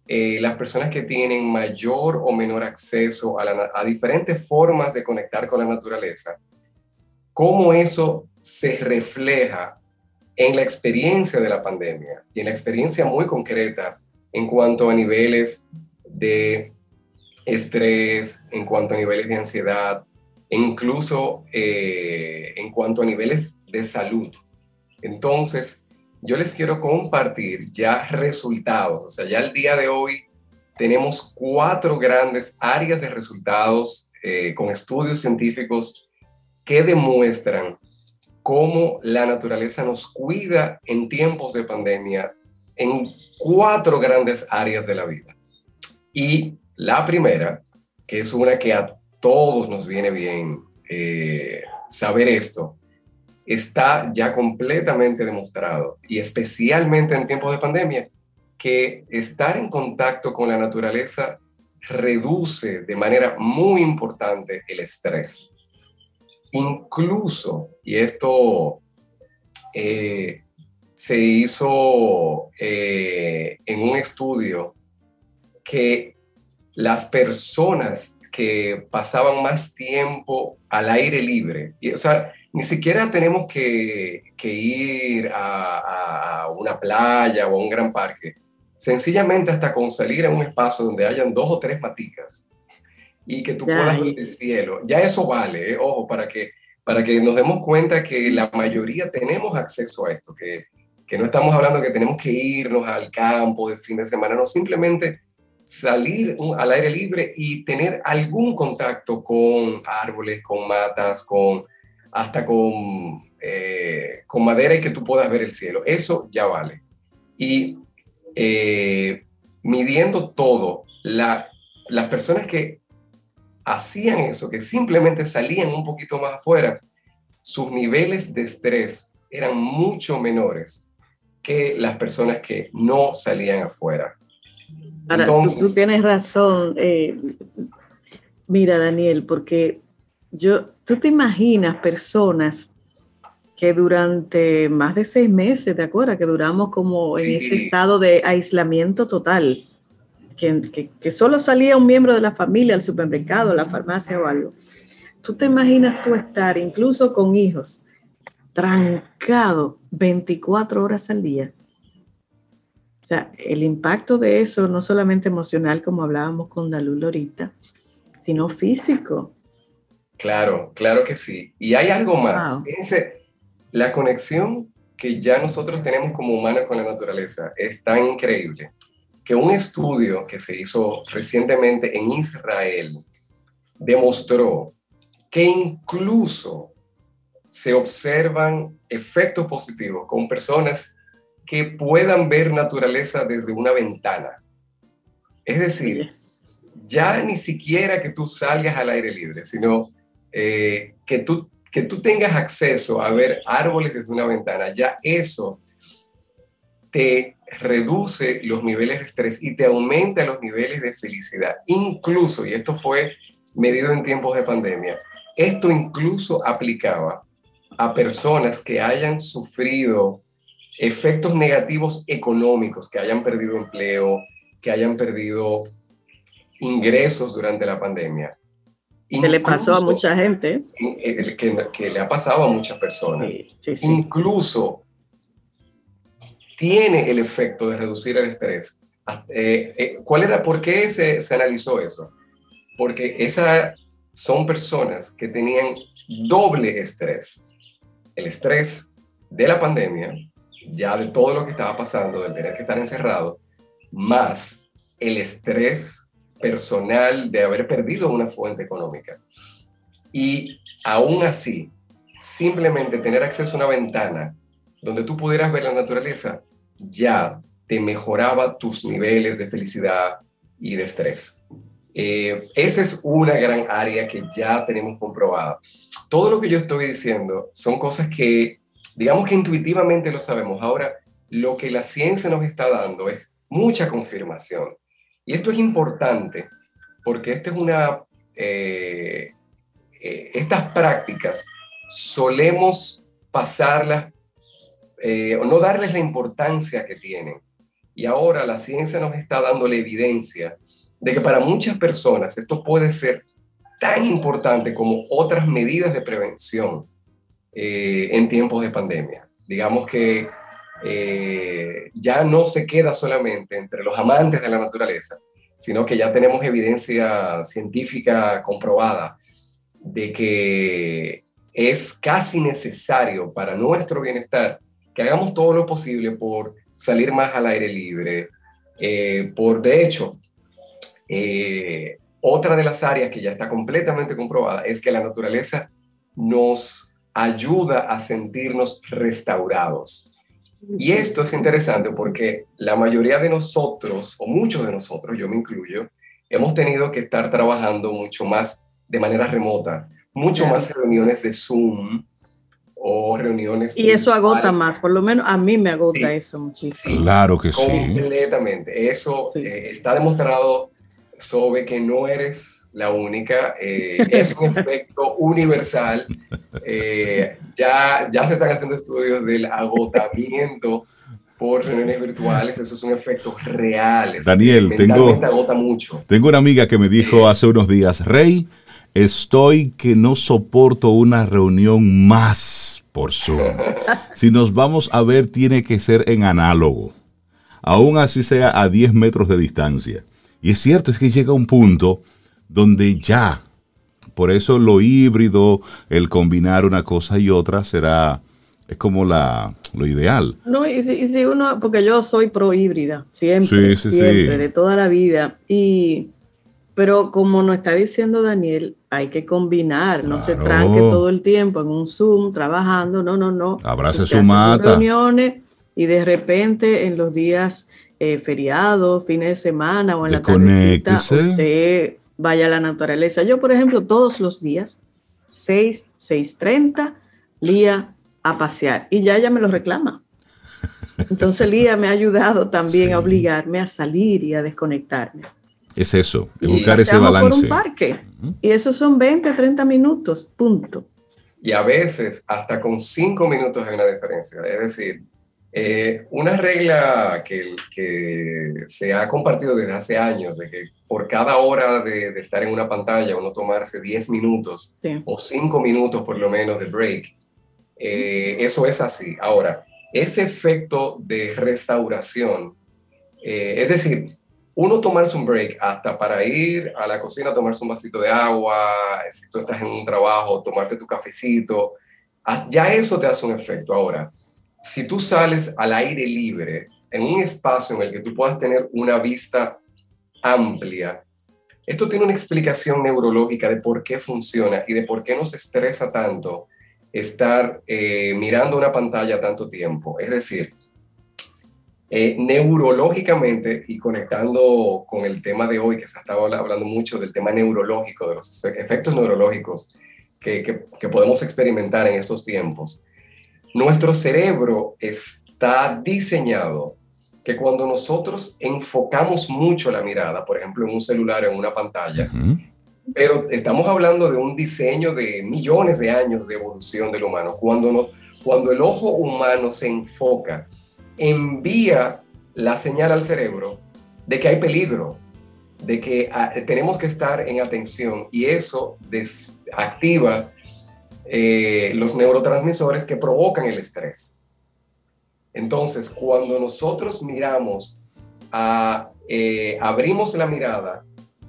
eh, las personas que tienen mayor o menor acceso a, a diferentes formas de conectar con la naturaleza, cómo eso se refleja en la experiencia de la pandemia y en la experiencia muy concreta en cuanto a niveles de estrés, en cuanto a niveles de ansiedad, incluso eh, en cuanto a niveles de salud. Entonces, yo les quiero compartir ya resultados, o sea, ya el día de hoy tenemos cuatro grandes áreas de resultados eh, con estudios científicos que demuestran cómo la naturaleza nos cuida en tiempos de pandemia en cuatro grandes áreas de la vida. Y la primera, que es una que a todos nos viene bien eh, saber esto, está ya completamente demostrado, y especialmente en tiempos de pandemia, que estar en contacto con la naturaleza reduce de manera muy importante el estrés. Incluso, y esto eh, se hizo eh, en un estudio, que las personas que pasaban más tiempo al aire libre, y, o sea, ni siquiera tenemos que, ir a, una playa o a un gran parque, sencillamente hasta con salir a un espacio donde hayan dos o tres maticas y que tú puedas ver el cielo. Ya eso vale, ¿eh? ojo, para que, para que nos demos cuenta que la mayoría tenemos acceso a esto, que, que no estamos hablando que tenemos que irnos al campo de fin de semana, no, simplemente salir al aire libre y tener algún contacto con árboles, con matas, con hasta con, eh, con madera y que tú puedas ver el cielo. Eso ya vale. Y eh, midiendo todo, la, las personas que hacían eso, que simplemente salían un poquito más afuera, sus niveles de estrés eran mucho menores que las personas que no salían afuera. Entonces, tú, tienes razón. Eh, mira, Daniel, porque yo, tú te imaginas personas que durante más de seis meses, ¿te acuerdas? Que duramos como en ese estado de aislamiento total que, solo salía un miembro de la familia al supermercado, a la farmacia o algo. Tú te imaginas tú estar incluso con hijos trancado 24 horas al día. O sea, el impacto de eso, no solamente emocional, como hablábamos con Dalul ahorita, sino físico. Claro, claro que sí. Y hay algo más. Fíjense, la conexión que ya nosotros tenemos como humanos con la naturaleza es tan increíble que un estudio que se hizo recientemente en Israel demostró que incluso se observan efectos positivos con personas que puedan ver naturaleza desde una ventana. Es decir, ya ni siquiera que tú salgas al aire libre, sino eh, que, tú, que tú tengas acceso a ver árboles desde una ventana, ya eso te reduce los niveles de estrés y te aumenta los niveles de felicidad. Incluso, y esto fue medido en tiempos de pandemia, esto incluso aplicaba a personas que hayan sufrido efectos negativos económicos, que hayan perdido empleo, que hayan perdido ingresos durante la pandemia. Que le pasó a mucha gente. Que, le ha pasado a muchas personas. Incluso tiene el efecto de reducir el estrés. Eh, eh, ¿Cuál era, por qué se, se analizó eso? Porque esas son personas que tenían doble estrés. El estrés de la pandemia, ya de todo lo que estaba pasando, del tener que estar encerrado, más el estrés personal de haber perdido una fuente económica. Y aún así, simplemente tener acceso a una ventana donde tú pudieras ver la naturaleza, ya te mejoraba tus niveles de felicidad y de estrés. Eh, esa es una gran área que ya tenemos comprobada. Todo lo que yo estoy diciendo son cosas que, digamos que intuitivamente lo sabemos. Ahora, lo que la ciencia nos está dando es mucha confirmación. Y esto es importante porque esta es una, eh, eh, estas prácticas solemos pasarlas eh, no darles la importancia que tienen. Y ahora la ciencia nos está dando la evidencia de que para muchas personas esto puede ser tan importante como otras medidas de prevención en tiempos de pandemia. Digamos que eh, ya no se queda solamente entre los amantes de la naturaleza, sino que ya tenemos evidencia científica comprobada de que es casi necesario para nuestro bienestar que hagamos todo lo posible por salir más al aire libre, eh, por de hecho, eh, otra de las áreas que ya está completamente comprobada es que la naturaleza nos ayuda a sentirnos restaurados. Y esto es interesante porque la mayoría de nosotros, o muchos de nosotros, yo me incluyo, hemos tenido que estar trabajando mucho más de manera remota, mucho más reuniones de Zoom o reuniones. Y eso agota más, por lo menos a mí me agota eso muchísimo. claro que sí. Completamente. Eso eh, está demostrado sobre que no eres la única, eh, es un efecto universal. Eh, ya, ya se están haciendo estudios del agotamiento por reuniones virtuales, eso es un efecto real. Daniel, tengo, mucho. tengo una amiga que me dijo hace unos días, Rey, estoy que no soporto una reunión más por Zoom. si nos vamos a ver, tiene que ser en análogo, aún así sea a 10 metros de distancia. Y es cierto, es que llega un punto donde ya, por eso lo híbrido, el combinar una cosa y otra será, es como la, lo ideal. No, y si, uno, porque yo soy pro híbrida, siempre, siempre, de toda la vida. Y, pero como nos está diciendo Daniel, hay que combinar, no se tranque todo el tiempo en un Zoom trabajando, no, no, no. Abrace su mata. reuniones y de repente en los días eh, feriados, fines de semana o en la tardecita, usted vaya a la naturaleza. Yo, por ejemplo, todos los días, 6, 6.30, Lía a pasear. Y ya ella me lo reclama. Entonces Lía me ha ayudado también a obligarme a salir y a desconectarme. Es eso, buscar ese balance. por un parque. Y eso son 20, 30 minutos, punto. Y a veces hasta con 5 minutos hay una diferencia. Es decir, eh, una regla que, se ha compartido desde hace años, de que por cada hora de, estar en una pantalla uno tomarse 10 minutos o 5 minutos por lo menos de break, Eh, eso es así. Ahora, ese efecto de restauración, eh, es decir, uno tomarse un break hasta para ir a la cocina, tomarse un vasito de agua, si tú estás en un trabajo, tomarte tu cafecito, ah, ya eso te hace un efecto. Ahora, si tú sales al aire libre, en un espacio en el que tú puedas tener una vista amplia, esto tiene una explicación neurológica de por qué funciona y de por qué nos estresa tanto estar eh, mirando una pantalla tanto tiempo. Es decir, eh, neurológicamente y conectando con el tema de hoy, que se ha estado hablando mucho del tema neurológico, de los efectos neurológicos que, que podemos experimentar en estos tiempos, nuestro cerebro está diseñado que cuando nosotros enfocamos mucho la mirada, por ejemplo, en un celular, en una pantalla, pero estamos hablando de un diseño de millones de años de evolución del humano. Cuando, no, cuando el ojo humano se enfoca, envía la señal al cerebro de que hay peligro, de que ah, tenemos que estar en atención y eso desactiva eh, los neurotransmisores que provocan el estrés. Entonces, cuando nosotros miramos, eh, abrimos la mirada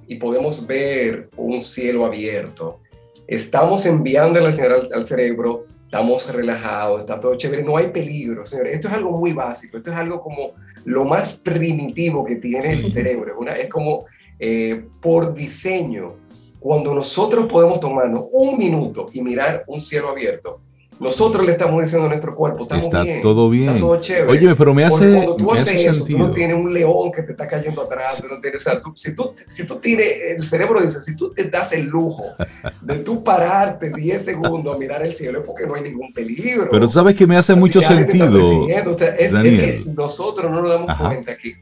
y podemos ver un cielo abierto, estamos enviando la señal al, cerebro, estamos relajados, está todo chévere, no hay peligro, señores. Esto es algo muy básico, esto es algo como lo más primitivo que tiene el cerebro. es como eh, por diseño, cuando nosotros podemos tomarnos un minuto y mirar un cielo abierto, nosotros le estamos diciendo a nuestro cuerpo, estamos está bien, todo bien. Está todo chévere. Oye, pero me hace, cuando tú haces eso, sentido. tú no tienes un león que te está cayendo atrás. Tú no tienes, o sea, tú, si, tú, si tú tienes, el cerebro dice, si tú te das el lujo de tú pararte 10 segundos a mirar el cielo, es porque no hay ningún peligro. Pero tú sabes que me hace mucho sentido. O sea, es, es, que nosotros no nos damos Ajá. cuenta que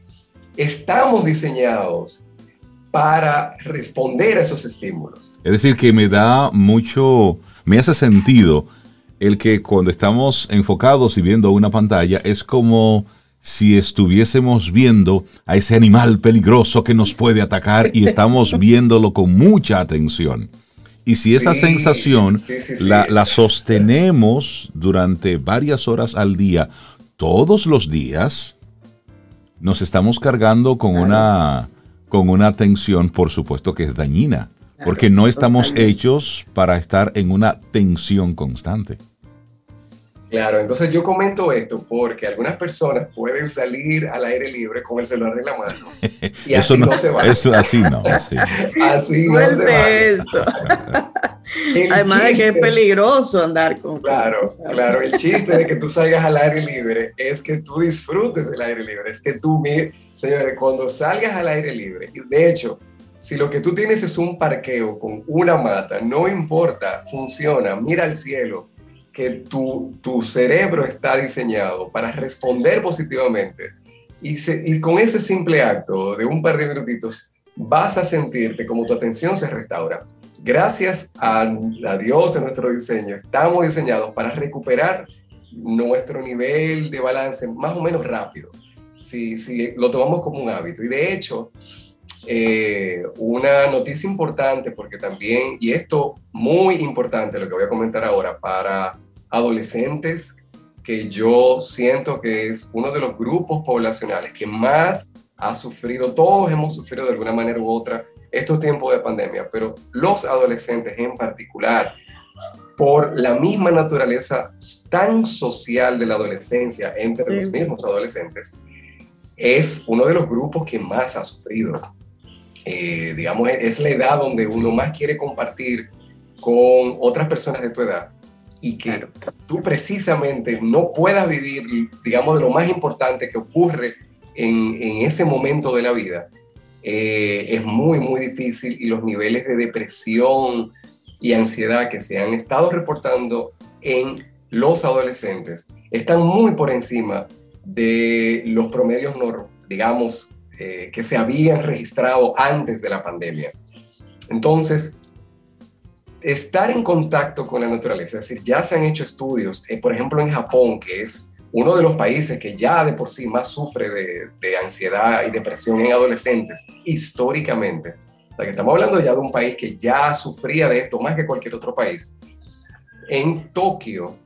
estamos diseñados para responder a esos estímulos. Es decir, que me da mucho, me hace sentido el que cuando estamos enfocados y viendo una pantalla es como si estuviésemos viendo a ese animal peligroso que nos puede atacar y estamos viéndolo con mucha atención. Y si esa Sí, sensación sí, sí, sí. La, la sostenemos durante varias horas al día, todos los días, nos estamos cargando con una, con una tensión, por supuesto, que es dañina. Porque no estamos hechos para estar en una tensión constante. Claro, entonces yo comento esto porque algunas personas pueden salir al aire libre con el celular en la mano y eso así no, no, se va. eso así no. sí. Así no se va. Además de que es chiste- peligroso andar con. Claro, claro. El chiste de que tú salgas al aire libre es que tú disfrutes del aire libre. Es que tú, mire, señores, cuando salgas al aire libre, de hecho, si lo que tú tienes es un parqueo con una mata, no importa, funciona, mira al cielo, que tu, tu cerebro está diseñado para responder positivamente. Y, con ese simple acto de un par de minutitos, vas a sentirte como tu atención se restaura. Gracias a, a Dios en nuestro diseño, estamos diseñados para recuperar nuestro nivel de balance más o menos rápido, si, si lo tomamos como un hábito. Y de hecho, eh, una noticia importante, porque también, y esto muy importante, lo que voy a comentar ahora, para adolescentes, que yo siento que es uno de los grupos poblacionales que más ha sufrido, todos hemos sufrido de alguna manera u otra estos tiempos de pandemia, pero los adolescentes en particular, por la misma naturaleza tan social de la adolescencia entre los mismos adolescentes, es uno de los grupos que más ha sufrido. Eh, digamos, es la edad donde uno más quiere compartir con otras personas de tu edad y que tú precisamente no puedas vivir, digamos, de lo más importante que ocurre en, en ese momento de la vida, eh, es muy, muy difícil y los niveles de depresión y ansiedad que se han estado reportando en los adolescentes están muy por encima de los promedios, nor- digamos, eh, que se habían registrado antes de la pandemia. Entonces, estar en contacto con la naturaleza, es decir, ya se han hecho estudios, eh, por ejemplo en Japón, que es uno de los países que ya de por sí más sufre de, de ansiedad y depresión en adolescentes, históricamente. O sea, que estamos hablando ya de un país que ya sufría de esto más que cualquier otro país. En Tokio,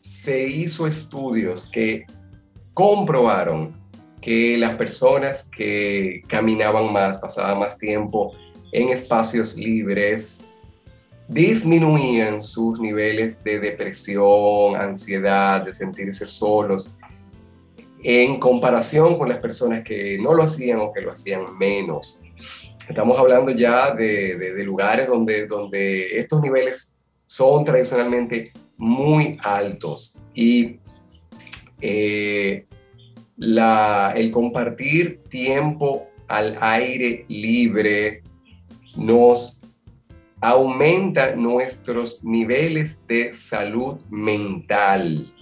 se hizo estudios que comprobaron que las personas que caminaban más, pasaban más tiempo en espacios libres, disminuían sus niveles de depresión, ansiedad, de sentirse solos, en comparación con las personas que no lo hacían o que lo hacían menos. Estamos hablando ya de, lugares donde, donde estos niveles son tradicionalmente muy altos y eh, la, el compartir tiempo al aire libre nos aumenta nuestros niveles de salud mental.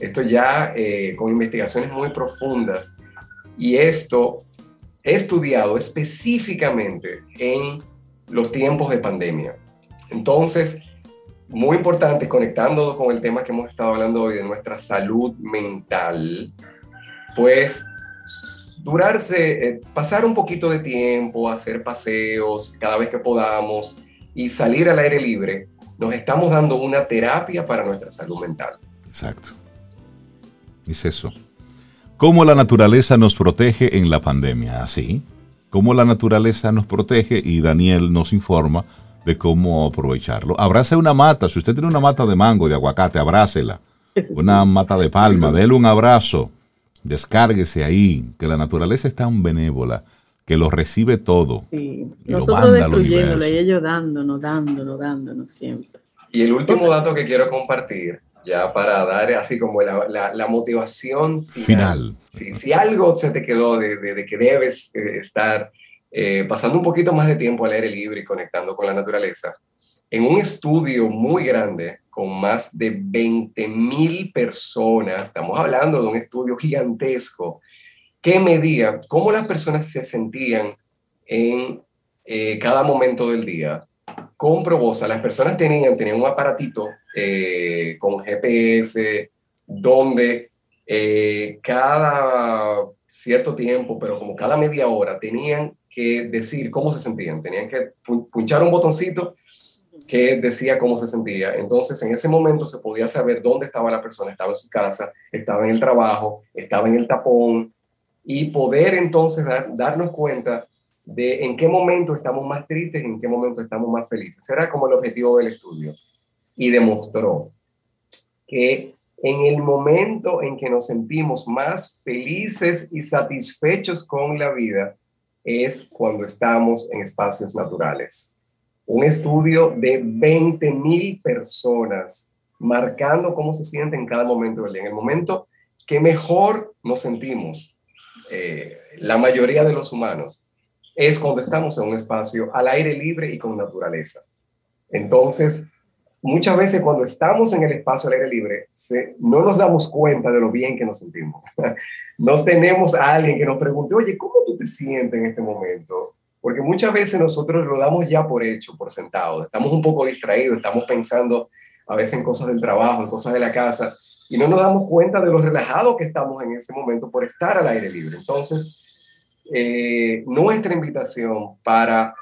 Esto ya eh, con investigaciones muy profundas y esto estudiado específicamente en los tiempos de pandemia. Entonces, muy importante, conectando con el tema que hemos estado hablando hoy de nuestra salud mental, pues durarse, eh, pasar un poquito de tiempo, hacer paseos cada vez que podamos y salir al aire libre, nos estamos dando una terapia para nuestra salud mental. Exacto. Es eso. ¿Cómo la naturaleza nos protege en la pandemia? Así. ¿Cómo la naturaleza nos protege? Y Daniel nos informa de cómo aprovecharlo. Abrace una mata. Si usted tiene una mata de mango, de aguacate, abrácela. Una mata de palma, déle un abrazo. Descárguese ahí, que la naturaleza es tan benévola que lo recibe todo. Sí. Nosotros destruyéndolo y ellos dándonos, dándonos, dándonos siempre. Y el último dato que quiero compartir, ya para dar así como la, la, motivación final. Si, algo se te quedó de, de, que debes eh, estar eh, pasando un poquito más de tiempo al aire libre y conectando con la naturaleza, en un estudio muy grande con más de 20 mil personas, estamos hablando de un estudio gigantesco, que medía cómo las personas se sentían en eh, cada momento del día. Comprobó, o sea, las personas tenían, tenían un aparatito eh, con GPS donde eh, cada cierto tiempo, pero como cada media hora, tenían que decir cómo se sentían, tenían que punchar un botoncito que decía cómo se sentía. Entonces, en ese momento se podía saber dónde estaba la persona, estaba en su casa, estaba en el trabajo, estaba en el tapón, y poder entonces darnos cuenta de en qué momento estamos más tristes y en qué momento estamos más felices. Será como el objetivo del estudio. Y demostró que en el momento en que nos sentimos más felices y satisfechos con la vida es cuando estamos en espacios naturales. Un estudio de 20 mil personas marcando cómo se siente en cada momento del día. En el momento que mejor nos sentimos, eh, la mayoría de los humanos, es cuando estamos en un espacio al aire libre y con naturaleza. Entonces, muchas veces cuando estamos en el espacio al aire libre, no nos damos cuenta de lo bien que nos sentimos. no tenemos a alguien que nos pregunte, oye, ¿cómo tú te sientes en este momento? Porque muchas veces nosotros lo damos ya por hecho, por sentado. Estamos un poco distraídos, estamos pensando a veces en cosas del trabajo, en cosas de la casa, y no nos damos cuenta de lo relajado que estamos en ese momento por estar al aire libre. Entonces, eh, nuestra invitación para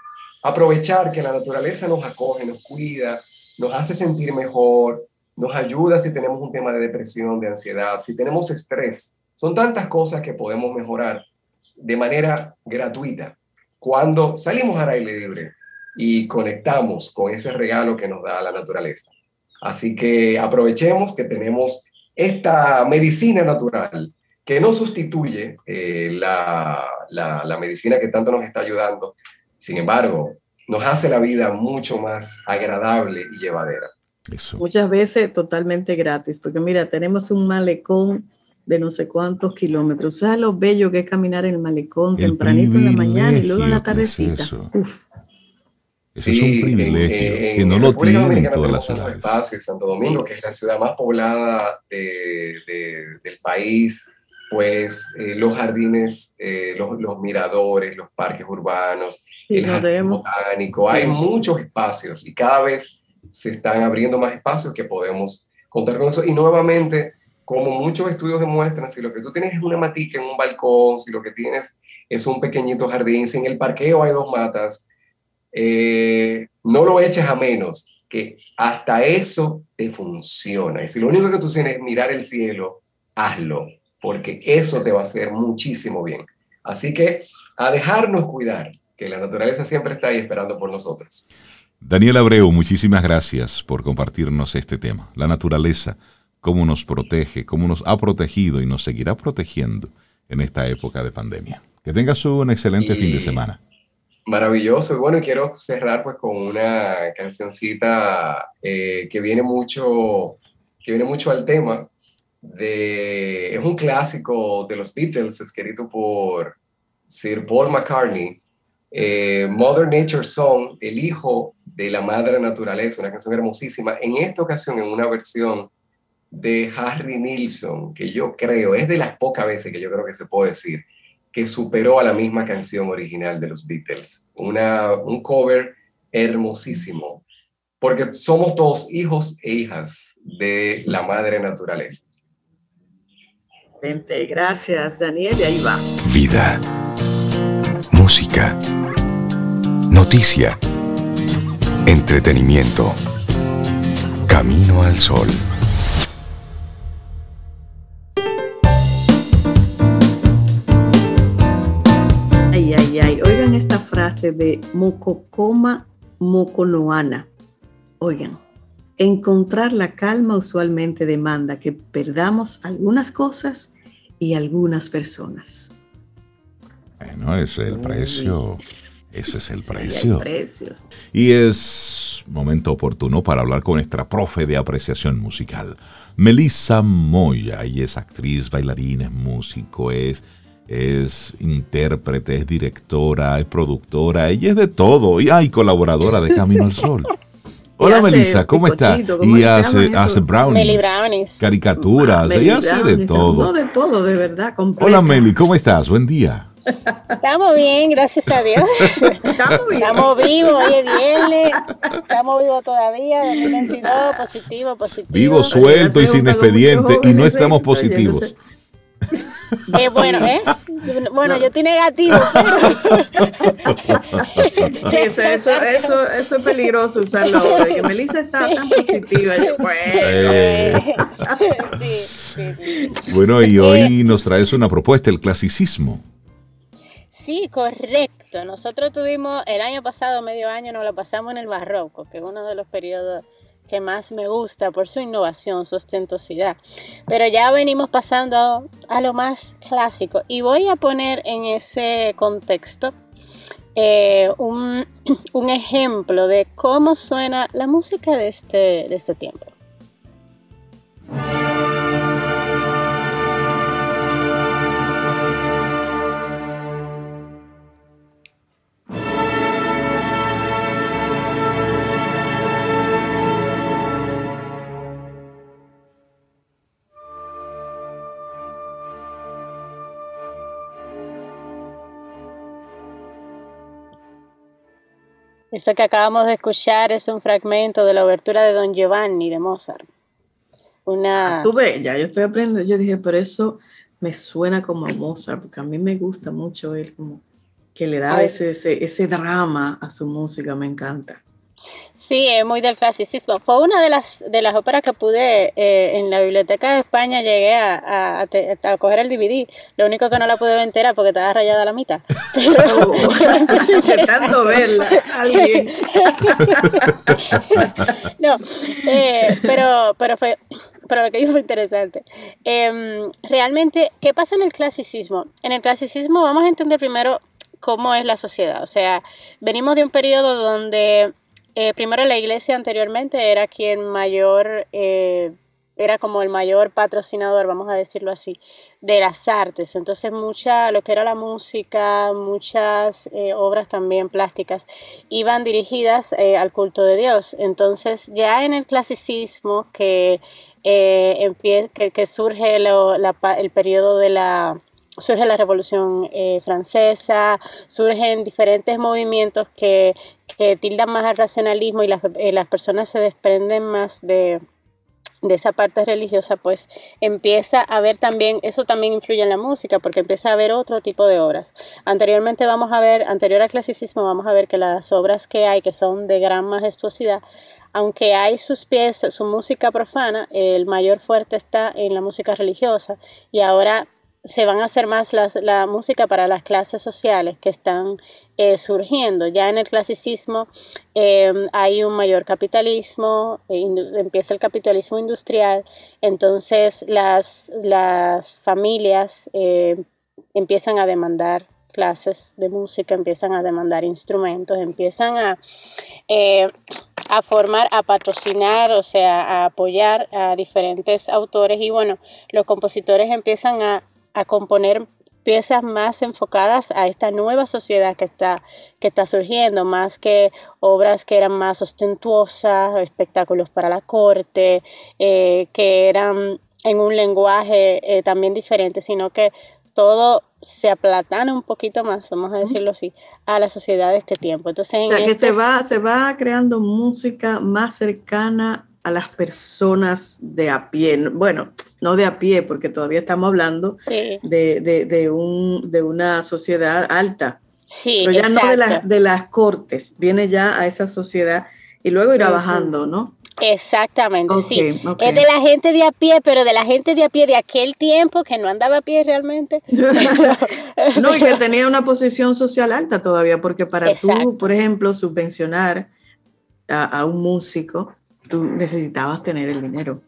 aprovechar que la naturaleza nos acoge, nos cuida, nos hace sentir mejor, nos ayuda si tenemos un tema de depresión, de ansiedad, si tenemos estrés. Son tantas cosas que podemos mejorar de manera gratuita cuando salimos al aire libre y conectamos con ese regalo que nos da la naturaleza. Así que aprovechemos que tenemos esta medicina natural que no sustituye eh, la, la, medicina que tanto nos está ayudando, sin embargo, nos hace la vida mucho más agradable y llevadera. Muchas veces totalmente gratis, porque mira, tenemos un malecón de no sé cuántos kilómetros. ¿Sabes lo bello que es caminar en el malecón tempranito en la mañana y luego en la tardecita? Uf sí, es un privilegio que no lo tienen en todas las ciudades. Espacio, Santo Domingo, que es la ciudad más poblada de, del país, pues eh, los jardines, eh, los, los, miradores, los parques urbanos, el jardín botánico, hay muchos espacios y cada vez se están abriendo más espacios que podemos contar con eso. Y nuevamente, como muchos estudios demuestran, si lo que tú tienes es una matica en un balcón, si lo que tienes es un pequeñito jardín, si en el parqueo hay dos matas, eh, no lo eches a menos que hasta eso te funciona. Y si lo único que tú tienes es mirar el cielo, hazlo, porque eso te va a hacer muchísimo bien. Así que a dejarnos cuidar, que la naturaleza siempre está ahí esperando por nosotros. Daniel Abreu, muchísimas gracias por compartirnos este tema. La naturaleza, cómo nos protege, cómo nos ha protegido y nos seguirá protegiendo en esta época de pandemia. Que tengas un excelente fin de semana. Maravilloso. Y bueno, quiero cerrar pues con una cancioncita eh, que viene mucho, que viene mucho al tema. De, es un clásico de los Beatles, escrito por Sir Paul McCartney. Eh, Mother Nature Song, el hijo de la madre naturaleza, una canción hermosísima. En esta ocasión, en una versión de Harry Nilsson, que yo creo, es de las pocas veces que yo creo que se puede decir, que superó a la misma canción original de los Beatles. Una, un cover hermosísimo, porque somos todos hijos e hijas de la madre naturaleza. Gracias, Daniel, y ahí va. Vida, música, noticia, entretenimiento, camino al sol. Frase de Mokokoma Mokonoana. Oigan, encontrar la calma usualmente demanda que perdamos algunas cosas y algunas personas. Bueno, ese es el precio. Ese es el precio. Y es momento oportuno para hablar con nuestra profe de apreciación musical, Melissa Moya. Ella es actriz, bailarina, es músico, es es intérprete, es directora, es productora, ella es de todo y hay colaboradora de Camino al Sol. Hola Melissa, ¿cómo estás? Y hace, hace brownies, caricaturas, ella hace de todo. No, de todo, de verdad. Hola Meli, ¿cómo estás? Buen día. Estamos bien, gracias a Dios. Estamos, bien. estamos vivos, hoy es viernes, estamos vivos todavía, 2022, positivo, positivo. Vivo, suelto y sin expediente y no estamos positivos. Eh, bueno, ¿eh? Bueno, yo estoy negativo, eso, eso, eso, eso, es peligroso usarlo ahora. Que Melissa está tan positiva. Eh. bueno. y hoy nos traes una propuesta, el clasicismo. Sí, correcto. Nosotros tuvimos el año pasado, medio año, nos lo pasamos en el barroco, que es uno de los periodos que más me gusta por su innovación, su ostentosidad. Pero ya venimos pasando a lo más clásico y voy a poner en ese contexto eh, un, un, ejemplo de cómo suena la música de este, de este tiempo. Eso que acabamos de escuchar es un fragmento de la obertura de Don Giovanni de Mozart. Una... Ah, tú ves, ya yo estoy aprendiendo. Yo dije, pero eso me suena como a Mozart, porque a mí me gusta mucho él, como que le da ese, ese, ese drama a su música, me encanta. Sí, es muy del clasicismo. Fue una de las, de las óperas que pude eh, en la Biblioteca de España, llegué a, a, coger el DVD. Lo único que no la pude ver entera porque estaba rayada a la mitad. Pero, Intentando verla, alguien. no, eh, pero, pero fue pero lo que dijo fue interesante. Em, realmente, ¿qué pasa en el clasicismo? En el clasicismo vamos a entender primero cómo es la sociedad. O sea, venimos de un periodo donde eh, primero la iglesia anteriormente era quien mayor, eh, era como el mayor patrocinador, vamos a decirlo así, de las artes. Entonces mucha, lo que era la música, muchas eh, obras también plásticas iban dirigidas al culto de Dios. Entonces ya en el clasicismo que, que, que, surge el periodo de la surge la Revolución eh, Francesa, surgen diferentes movimientos que, tildan más al racionalismo y las, eh, las personas se desprenden más de, esa parte religiosa, pues empieza a ver también, eso también influye en la música, porque empieza a haber otro tipo de obras. Anteriormente vamos a ver, anterior al clasicismo, vamos a ver que las obras que hay, que son de gran majestuosidad, aunque hay sus piezas, su música profana, el mayor fuerte está en la música religiosa y ahora se van a hacer más la música para las clases sociales que están eh, surgiendo. Ya en el clasicismo em, hay un mayor capitalismo, eh, empieza el capitalismo industrial, entonces las, las familias eh, empiezan a demandar clases de música, empiezan a demandar instrumentos, empiezan a, a formar, a patrocinar, o sea, a apoyar a diferentes autores y bueno, los compositores empiezan a a componer piezas más enfocadas a esta nueva sociedad que está, que está surgiendo, más que obras que eran más ostentuosas, espectáculos para la corte, eh, que eran en un lenguaje eh, también diferente, sino que todo se aplatana un poquito más, vamos a decirlo así, a la sociedad de este tiempo. Entonces, en que se va, se va creando música más cercana a las personas de a pie, bueno, no de a pie, porque todavía estamos hablando de, un, de una sociedad alta, sí, pero ya no de, de las cortes, viene ya a esa sociedad y luego irá bajando, ¿no? Exactamente, sí. Es de la gente de a pie, pero de la gente de a pie de aquel tiempo que no andaba a pie realmente. no, y que tenía una posición social alta todavía, porque para tú, por ejemplo, subvencionar a un músico, tú necesitabas tener el dinero.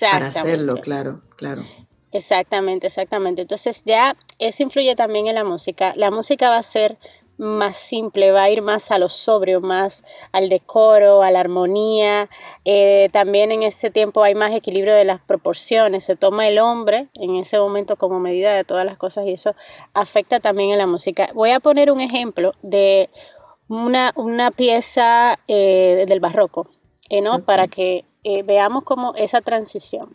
Para hacerlo, claro, claro. Exactamente, exactamente. Entonces ya eso influye también en la música. La música va a ser más simple, va a ir más a lo sobrio, más al decoro, a la armonía. Eh, también en ese tiempo hay más equilibrio de las proporciones. Se toma el hombre en ese momento como medida de todas las cosas y eso afecta también en la música. Voy a poner un ejemplo de una, una pieza eh, del barroco ¿no? Para que eh, veamos como esa transición.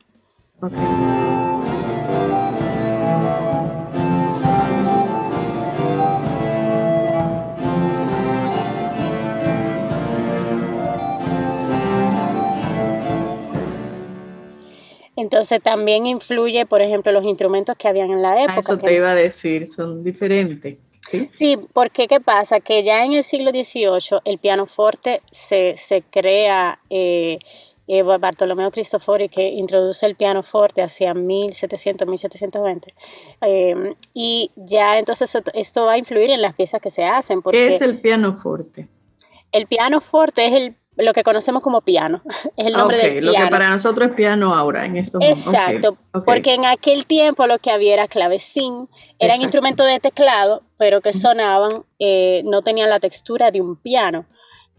Entonces también influye, por ejemplo, los instrumentos que habían en la ah, época. eso te iba a decir, son diferentes. ¿Sí? porque ¿qué pasa? Que ya en el siglo XVIII el pianoforte se, se crea, eh, eh, Bartolomeo Cristofori que introduce el pianoforte hacia 1700, 1720. Em, y ya entonces esto va a influir en las piezas que se hacen. Porque ¿Qué es el pianoforte? El pianoforte es el lo que conocemos como piano. Es el nombre del piano. Lo que para nosotros es piano ahora, en estos Exacto, porque en aquel tiempo lo que había era clavecín, eran instrumentos de teclado, pero que sonaban, eh, no tenían la textura de un piano.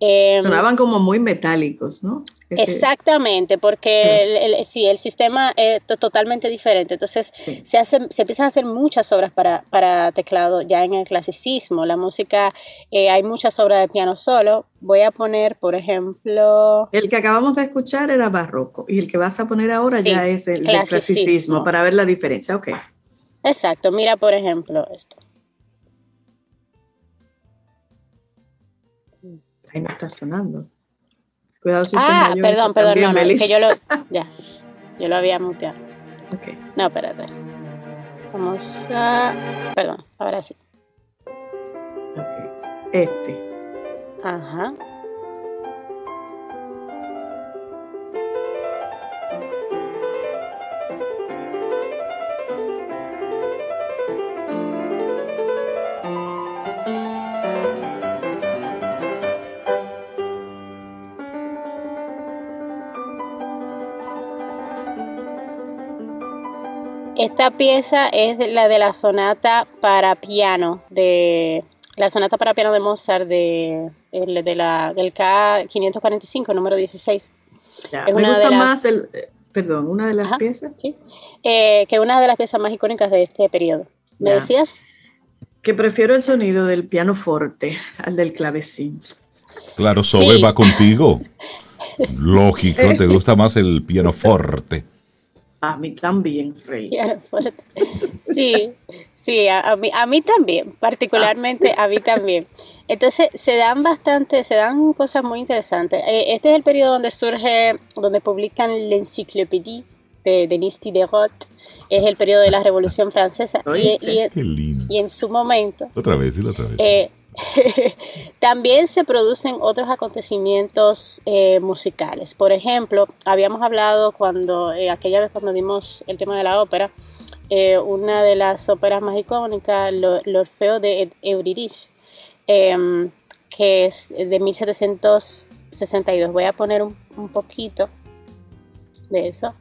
Em, sonaban como muy metálicos, ¿no? Exactamente, porque el, sí. El, sistema es totalmente diferente. Entonces, se, hace, se empiezan a hacer muchas obras para, para teclado ya en el clasicismo. La música, eh, hay muchas obras de piano solo. Voy a poner, por ejemplo... El que acabamos de escuchar era barroco y el que vas a poner ahora ya es el clasicismo. para ver la diferencia. Ok. Exacto, mira, por ejemplo, esto. Ahí no está sonando ah, perdón, perdón, no, no, que yo lo, ya, yo lo había muteado. Okay. No, espérate. Vamos a, perdón, ahora sí. Okay. Este. Ajá. Esta pieza es la de la sonata para piano, de la sonata para piano de Mozart de, de la, del K545, número 16. es una de más el, eh, perdón, una de las piezas. Sí, eh, que es una de las piezas más icónicas de este periodo. ¿Me decías? Que prefiero el sonido del piano forte al del clavecín. Claro, Sobe va contigo. Lógico, te gusta más el piano forte. A mí también, Rey. Sí, sí, a, mí, a mí también, particularmente a mí también. Entonces se dan bastante, se dan cosas muy interesantes. Eh, este es el periodo donde surge, donde publican la enciclopedia de Denis Diderot. Es el periodo de la Revolución Francesa. Y, y, en su momento. Otra vez, y otra vez. Eh, también se producen otros acontecimientos eh, musicales. Por ejemplo, habíamos hablado cuando, eh, aquella vez cuando dimos el tema de la ópera, eh, una de las óperas más icónicas, el Orfeo de Eurídice, em, que es de 1762. Voy a poner un poquito de eso.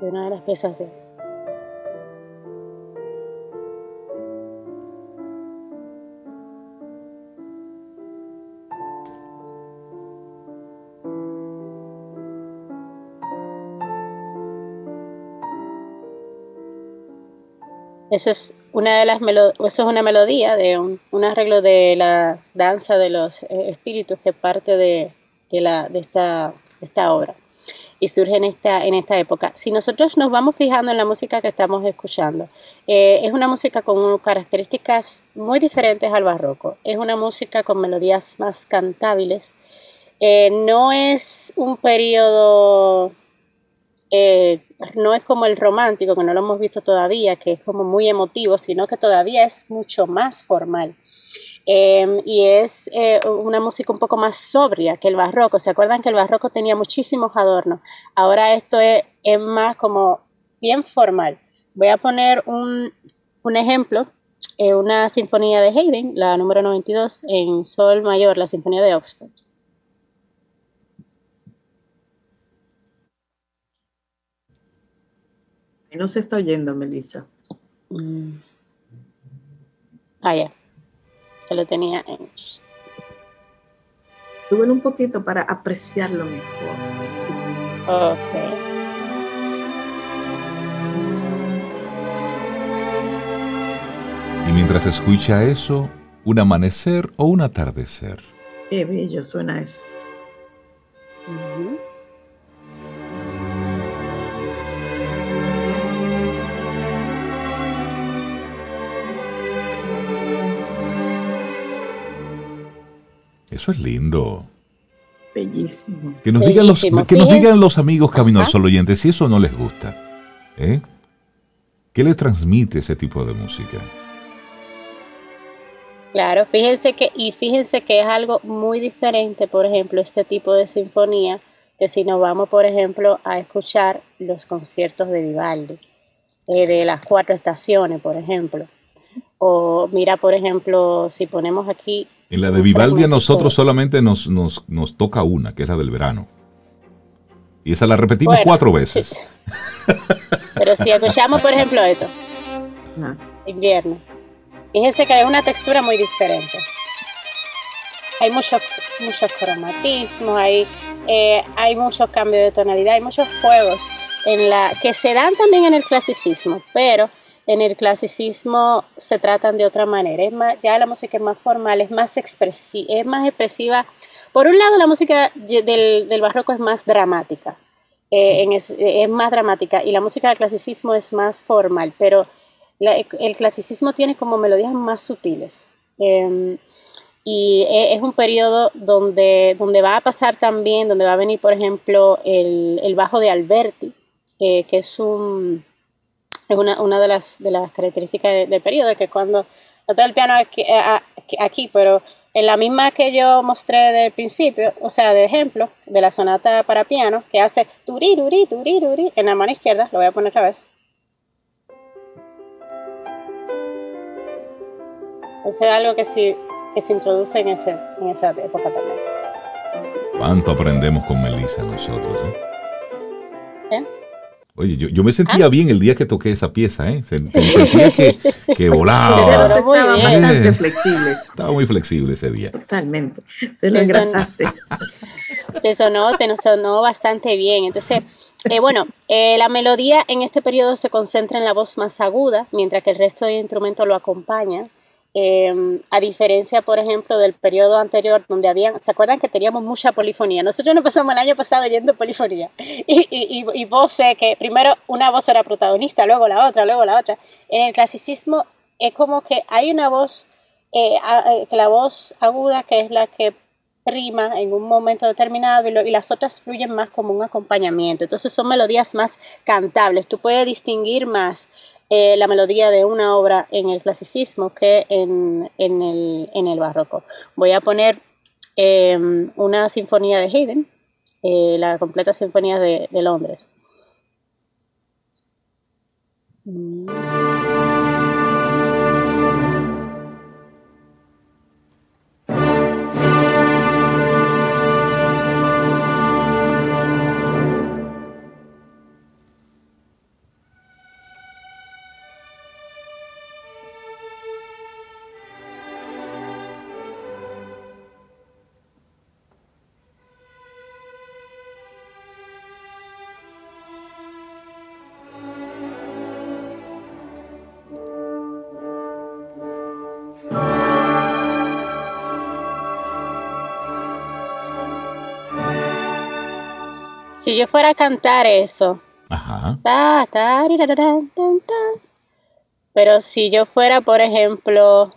De una de las piezas de Eso es una de las eso es una melodía de un, arreglo de la danza de los eh, espíritus que parte de, la, de, esta, de esta obra y surge en esta, en esta época. Si nosotros nos vamos fijando en la música que estamos escuchando, eh, es una música con características muy diferentes al barroco. Es una música con melodías más cantables. Eh, no es un periodo, eh, no es como el romántico, que no lo hemos visto todavía, que es como muy emotivo, sino que todavía es mucho más formal. Em, y es eh, una música un poco más sobria que el barroco. ¿Se acuerdan que el barroco tenía muchísimos adornos? Ahora esto es, más como bien formal. Voy a poner un, un ejemplo, eh, una sinfonía de Haydn, la número 92, en sol mayor, la sinfonía de Oxford. No se está oyendo, Melissa. Mm. Ah, ya que lo tenía en... Súbelo un poquito para apreciarlo mejor. Ok. Y mientras escucha eso, un amanecer o un atardecer. Qué bello suena eso. Eso es lindo. Bellísimo. Que nos, Digan, los, que nos digan los amigos Camino al Sol oyentes si eso no les gusta. ¿eh? ¿Qué les transmite ese tipo de música? Claro, fíjense que, y fíjense que es algo muy diferente, por ejemplo, este tipo de sinfonía, que si nos vamos, por ejemplo, a escuchar los conciertos de Vivaldi, eh, de las cuatro estaciones, por ejemplo. O mira, por ejemplo, si ponemos aquí en la de Vivaldi a nosotros solamente nos, nos, toca una, que es la del verano. Y esa la repetimos cuatro veces. Pero si escuchamos, por ejemplo, esto, invierno, fíjense que hay una textura muy diferente. Hay muchos mucho cromatismos, hay, eh, hay muchos cambios de tonalidad, hay muchos juegos en la, que se dan también en el clasicismo, pero en el clasicismo se tratan de otra manera. Es más, ya la música es más formal, es más, expresiva, es más expresiva. Por un lado, la música del, del barroco es más dramática, eh, es, más dramática, y la música del clasicismo es más formal, pero el clasicismo tiene como melodías más sutiles. Em, y e, es un periodo donde, donde va a pasar también, donde va a venir, por ejemplo, el, el bajo de Alberti, eh, que es un es una, una de, las, de las características del periodo, que cuando no tengo el piano aquí, eh, aquí, pero en la misma que yo mostré del principio, o sea, de ejemplo, de la sonata para piano, que hace turiruri, turiruri, en la mano izquierda, lo voy a poner otra vez. Eso es algo que, sí, que se introduce en, ese, en esa época también. ¿Cuánto aprendemos con Melissa nosotros? ¿eh? ¿Eh? Oye, yo, yo me sentía ah. bien el día que toqué esa pieza, ¿eh? Sentía que, que volaba. Estaba bastante flexible. Estaba muy flexible ese día. Totalmente. Te lo engrasaste. Te sonó, te sonó bastante bien. Entonces, eh, bueno, eh, la melodía en este periodo se concentra en la voz más aguda, mientras que el resto del instrumento lo acompaña. Em, a diferencia, por ejemplo, del periodo anterior donde habían, ¿se acuerdan que teníamos mucha polifonía? Nosotros nos pasamos el año pasado oyendo polifonía y, y, y, voces que primero una voz era protagonista, luego la otra, luego la otra. En el clasicismo es como que hay una voz, eh, eh, la voz aguda que es la que prima en un momento determinado y, las otras fluyen más como un acompañamiento. Entonces son melodías más cantables. Tú puedes distinguir más eh, la melodía de una obra en el clasicismo que en, el, barroco. Voy a poner em, una sinfonía de Haydn, eh, la completa sinfonía de, Londres. Mm. Si yo fuera a cantar eso. Ajá. pero si yo fuera, por ejemplo,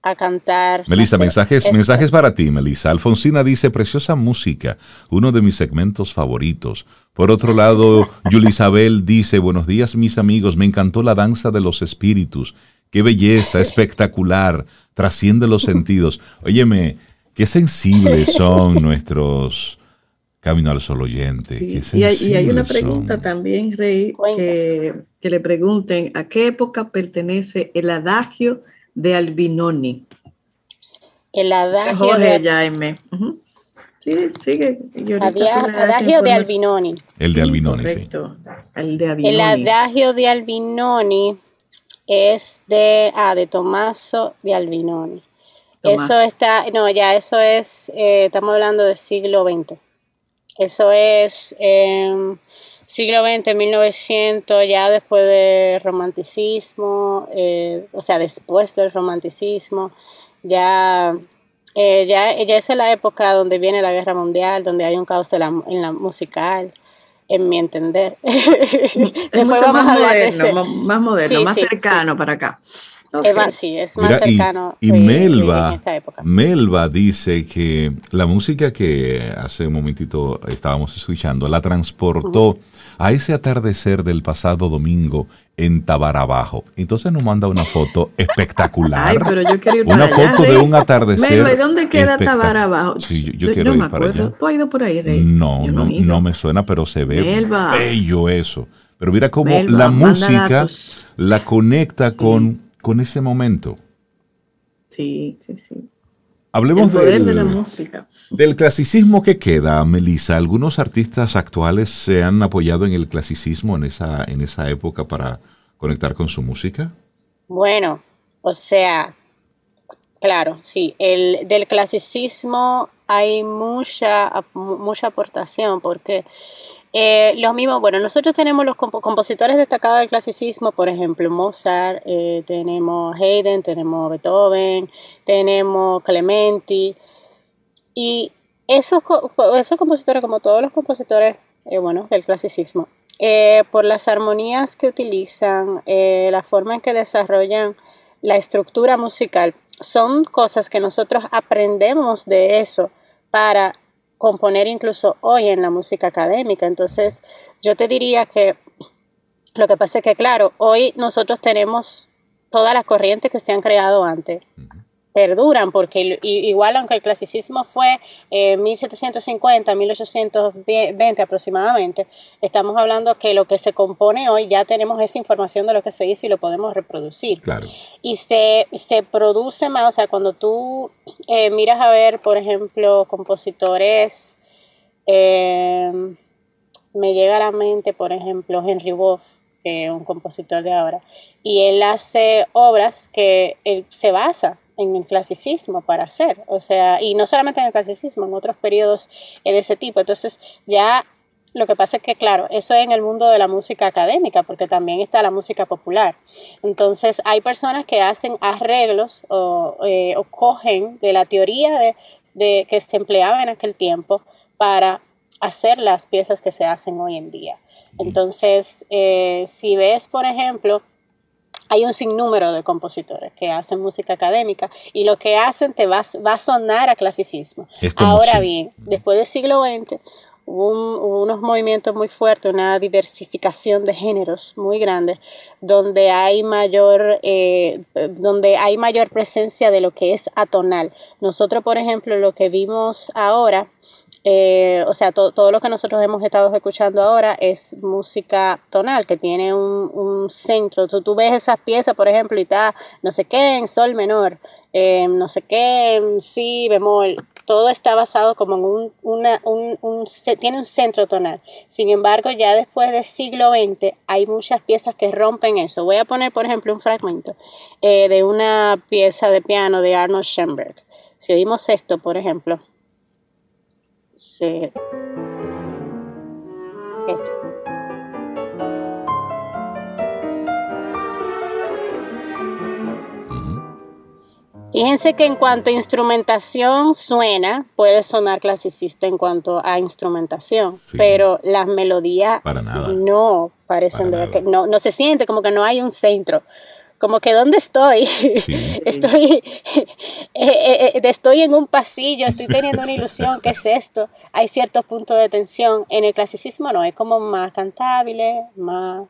a cantar. Melissa, mensajes, mensajes para ti, Melissa. Alfonsina dice, preciosa música, uno de mis segmentos favoritos. Por otro lado, Yulisabel dice, buenos días mis amigos, me encantó la danza de los espíritus. Qué belleza, espectacular, trasciende los sentidos. Óyeme, qué sensibles son nuestros Camino al Sol oyente. y, hay, una pregunta también, Rey, que, le pregunten a qué época pertenece el adagio de Albinoni. El adagio de Jaime. Sí, sigue. adagio de Albinoni. El de Albinoni, sí. El de Albinoni. El adagio de Albinoni es de, ah, de Tomaso de Albinoni. Eso está, no, ya eso es, eh, estamos hablando del siglo XX. Eso es eh, siglo XX, 1900, ya después del romanticismo, eh, o sea, después del romanticismo, ya, eh, ya, ya es la época donde viene la guerra mundial, donde hay un caos en la, musical en mi entender. Después vamos más a moderno, Más, moderno, más cercano para acá. Es más, sí, es más cercano. Y, Melba, Melba dice que la música que hace un momentito estábamos escuchando la transportó a ese atardecer del pasado domingo en Tabarabajo. Entonces nos manda una foto espectacular. Ay, pero yo quiero ir una foto de un atardecer. Melba, ¿y dónde queda Tabarabajo? Sí, yo, quiero ir para allá. ¿Tú has ido por ahí, Rey? No, no, no, me suena, pero se ve bello eso. Pero mira cómo la música la conecta con con ese momento. Sí, sí, sí. Hablemos del, de la música. del clasicismo que queda, Melissa. Algunos artistas actuales se han apoyado en el clasicismo en esa, en esa época para conectar con su música. Bueno, o sea, claro, sí. El, del clasicismo hay mucha, mucha aportación porque eh, lo mismo, bueno, nosotros tenemos los compositores destacados del clasicismo, por ejemplo, Mozart, eh, tenemos Haydn, tenemos Beethoven, tenemos Clementi, y esos, esos compositores, como todos los compositores, eh, bueno, del clasicismo, por las armonías que utilizan, la forma en que desarrollan la estructura musical, son cosas que nosotros aprendemos de eso para componer incluso hoy en la música académica. Entonces, yo te diría que lo que pasa es que, claro, hoy nosotros tenemos todas las corrientes que se han creado antes perduran, porque igual aunque el clasicismo fue eh, 1750, 1820 aproximadamente, estamos hablando que lo que se compone hoy ya tenemos esa información de lo que se hizo y lo podemos reproducir. Claro. Y se, se produce más, o sea, cuando tú eh, miras a ver, por ejemplo, compositores, eh, me llega a la mente, por ejemplo, Henry Wolf, que es un compositor de ahora, y él hace obras que él se basa en el clasicismo para hacer, o sea, y no solamente en el clasicismo, en otros periodos de ese tipo. Entonces, ya lo que pasa es que, claro, eso es en el mundo de la música académica, porque también está la música popular. Entonces, hay personas que hacen arreglos o, eh, cogen de la teoría de, de, que se empleaba en aquel tiempo para hacer las piezas que se hacen hoy en día. Entonces, eh, si ves, por ejemplo, hay un sinnúmero de compositores que hacen música académica y lo que hacen te va, va a sonar a clasicismo. Ahora bien, después del siglo XX hubo, unos movimientos muy fuertes, una diversificación de géneros muy grande, donde hay mayor, eh, donde hay mayor presencia de lo que es atonal. Nosotros, por ejemplo, lo que vimos ahora eh, o sea, todo lo que nosotros hemos estado escuchando ahora es música tonal, que tiene un, centro. Tú, tú, ves esas piezas, por ejemplo, y está no sé qué en sol menor, eh, no sé qué en si bemol. Todo está basado como en un, un, un, tiene un centro tonal. Sin embargo, ya después del siglo XX hay muchas piezas que rompen eso. Voy a poner, por ejemplo, un fragmento eh, de una pieza de piano de Arnold Schoenberg. Si oímos esto, por ejemplo. Sí. Fíjense que en cuanto a instrumentación suena, puede sonar clasicista en cuanto a instrumentación, pero las melodías no parecen de que no, no se siente como que no hay un centro como que ¿dónde estoy? estoy, eh, eh, eh, estoy en un pasillo, estoy teniendo una ilusión, ¿qué es esto? Hay ciertos puntos de tensión. En el clasicismo no, es como más cantable, más...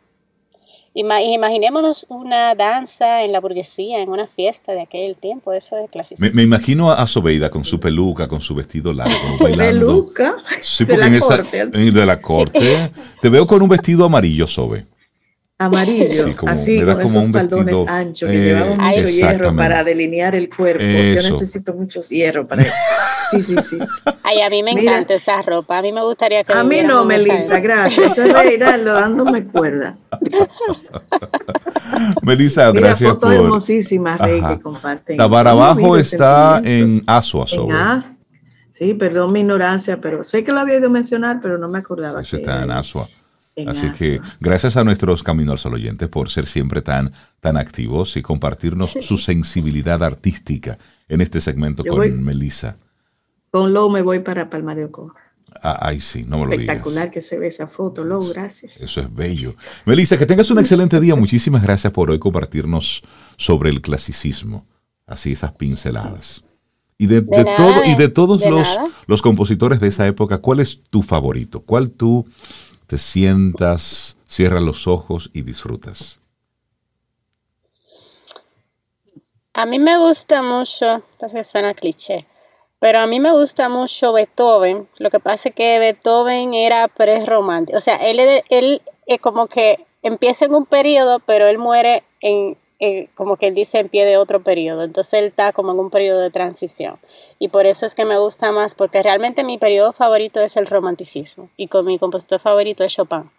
Imaginémonos una danza en la burguesía, en una fiesta de aquel tiempo, eso es clasicismo. Me, imagino a Sobeida con su peluca, con su vestido largo, bailando. ¿Peluca? Sí, porque de la en corte. Esa, de la corte. Te veo con un vestido amarillo, Sobe amarillo, así con esos faldones anchos que eh, llevaban mucho hierro para delinear el cuerpo. Yo necesito muchos hierro para eso. Sí, sí, sí. Ay, a mí me encanta esa ropa. A mí me gustaría que A mí no, Melissa, gracias. Eso es Reinaldo dándome cuerda. Melissa, Mira, gracias fotos por hermosísimas, Rey, que comparten. abajo está en Asua, Sí, perdón mi ignorancia, pero sé que lo había ido a mencionar, pero no me acordaba. Eso está en Asua. Así que gracias a nuestros Caminos al oyentes por ser siempre tan, tan activos y compartirnos su sensibilidad artística en este segmento con Melissa. Con Lou me voy para Palma de Oco. Ah, ay, sí, no me lo digas. Espectacular que se ve esa foto, Lou, gracias. Eso es bello. Melissa, que tengas un excelente día. Muchísimas gracias por hoy compartirnos sobre el clasicismo. Así esas pinceladas. Y de, todo, y de todos los, los compositores de esa época, ¿cuál es tu favorito? ¿Cuál tú te sientas, cierras los ojos y disfrutas? A mí me gusta mucho, que suena cliché, pero a mí me gusta mucho Beethoven. Lo que pasa es que Beethoven era pre-romántico. O sea, él, él es como que empieza en un periodo, pero él muere en eh, como que él dice, en pie de otro periodo. Entonces él está como en un periodo de transición. Y por eso es que me gusta más, porque realmente mi periodo favorito es el romanticismo. Y con mi compositor favorito es Chopin.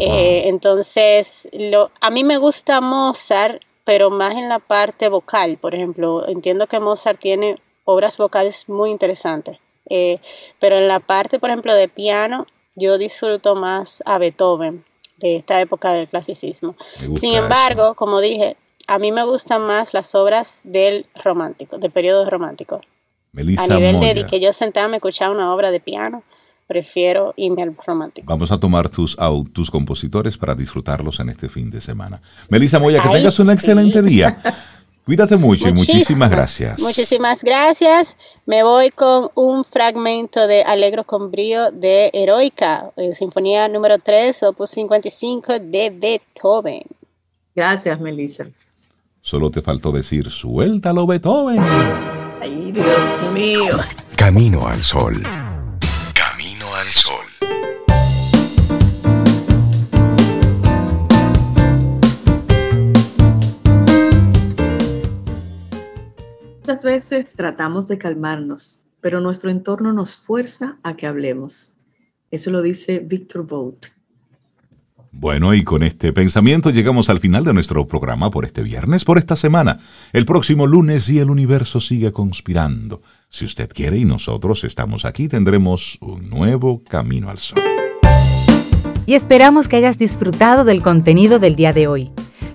Eh, entonces, lo, a mí me gusta Mozart, pero más en la parte vocal. Por ejemplo, entiendo que Mozart tiene obras vocales muy interesantes. Eh, pero en la parte, por ejemplo, de piano, yo disfruto más a Beethoven de esta época del clasicismo. Sin embargo, como dije, a mí me gustan más las obras del romántico, del periodo romántico. a nivel de que yo sentada me escuchaba una obra de piano, prefiero irme al romántico. Vamos a tomar tus, tus compositores para disfrutarlos en este fin de semana. Melissa Moya, que tengas un excelente día. Cuídate mucho y muchísimas gracias. Muchísimas gracias. Me voy con un fragmento de Alegro con brío de Heroica, eh, Sinfonía número 3, opus 55 de Beethoven. Gracias, Melissa. Solo te faltó decir, suéltalo, Beethoven. Ay, Dios mío. Camino al sol. Camino al sol. Muchas veces tratamos de calmarnos, pero nuestro entorno nos fuerza a que hablemos. Eso lo dice Victor Vogt. Bueno, y con este pensamiento llegamos al final de nuestro programa por este viernes, por esta semana. El próximo lunes y el universo sigue conspirando. Si usted quiere y nosotros estamos aquí, tendremos un nuevo camino al sol. Y esperamos que hayas disfrutado del contenido del día de hoy.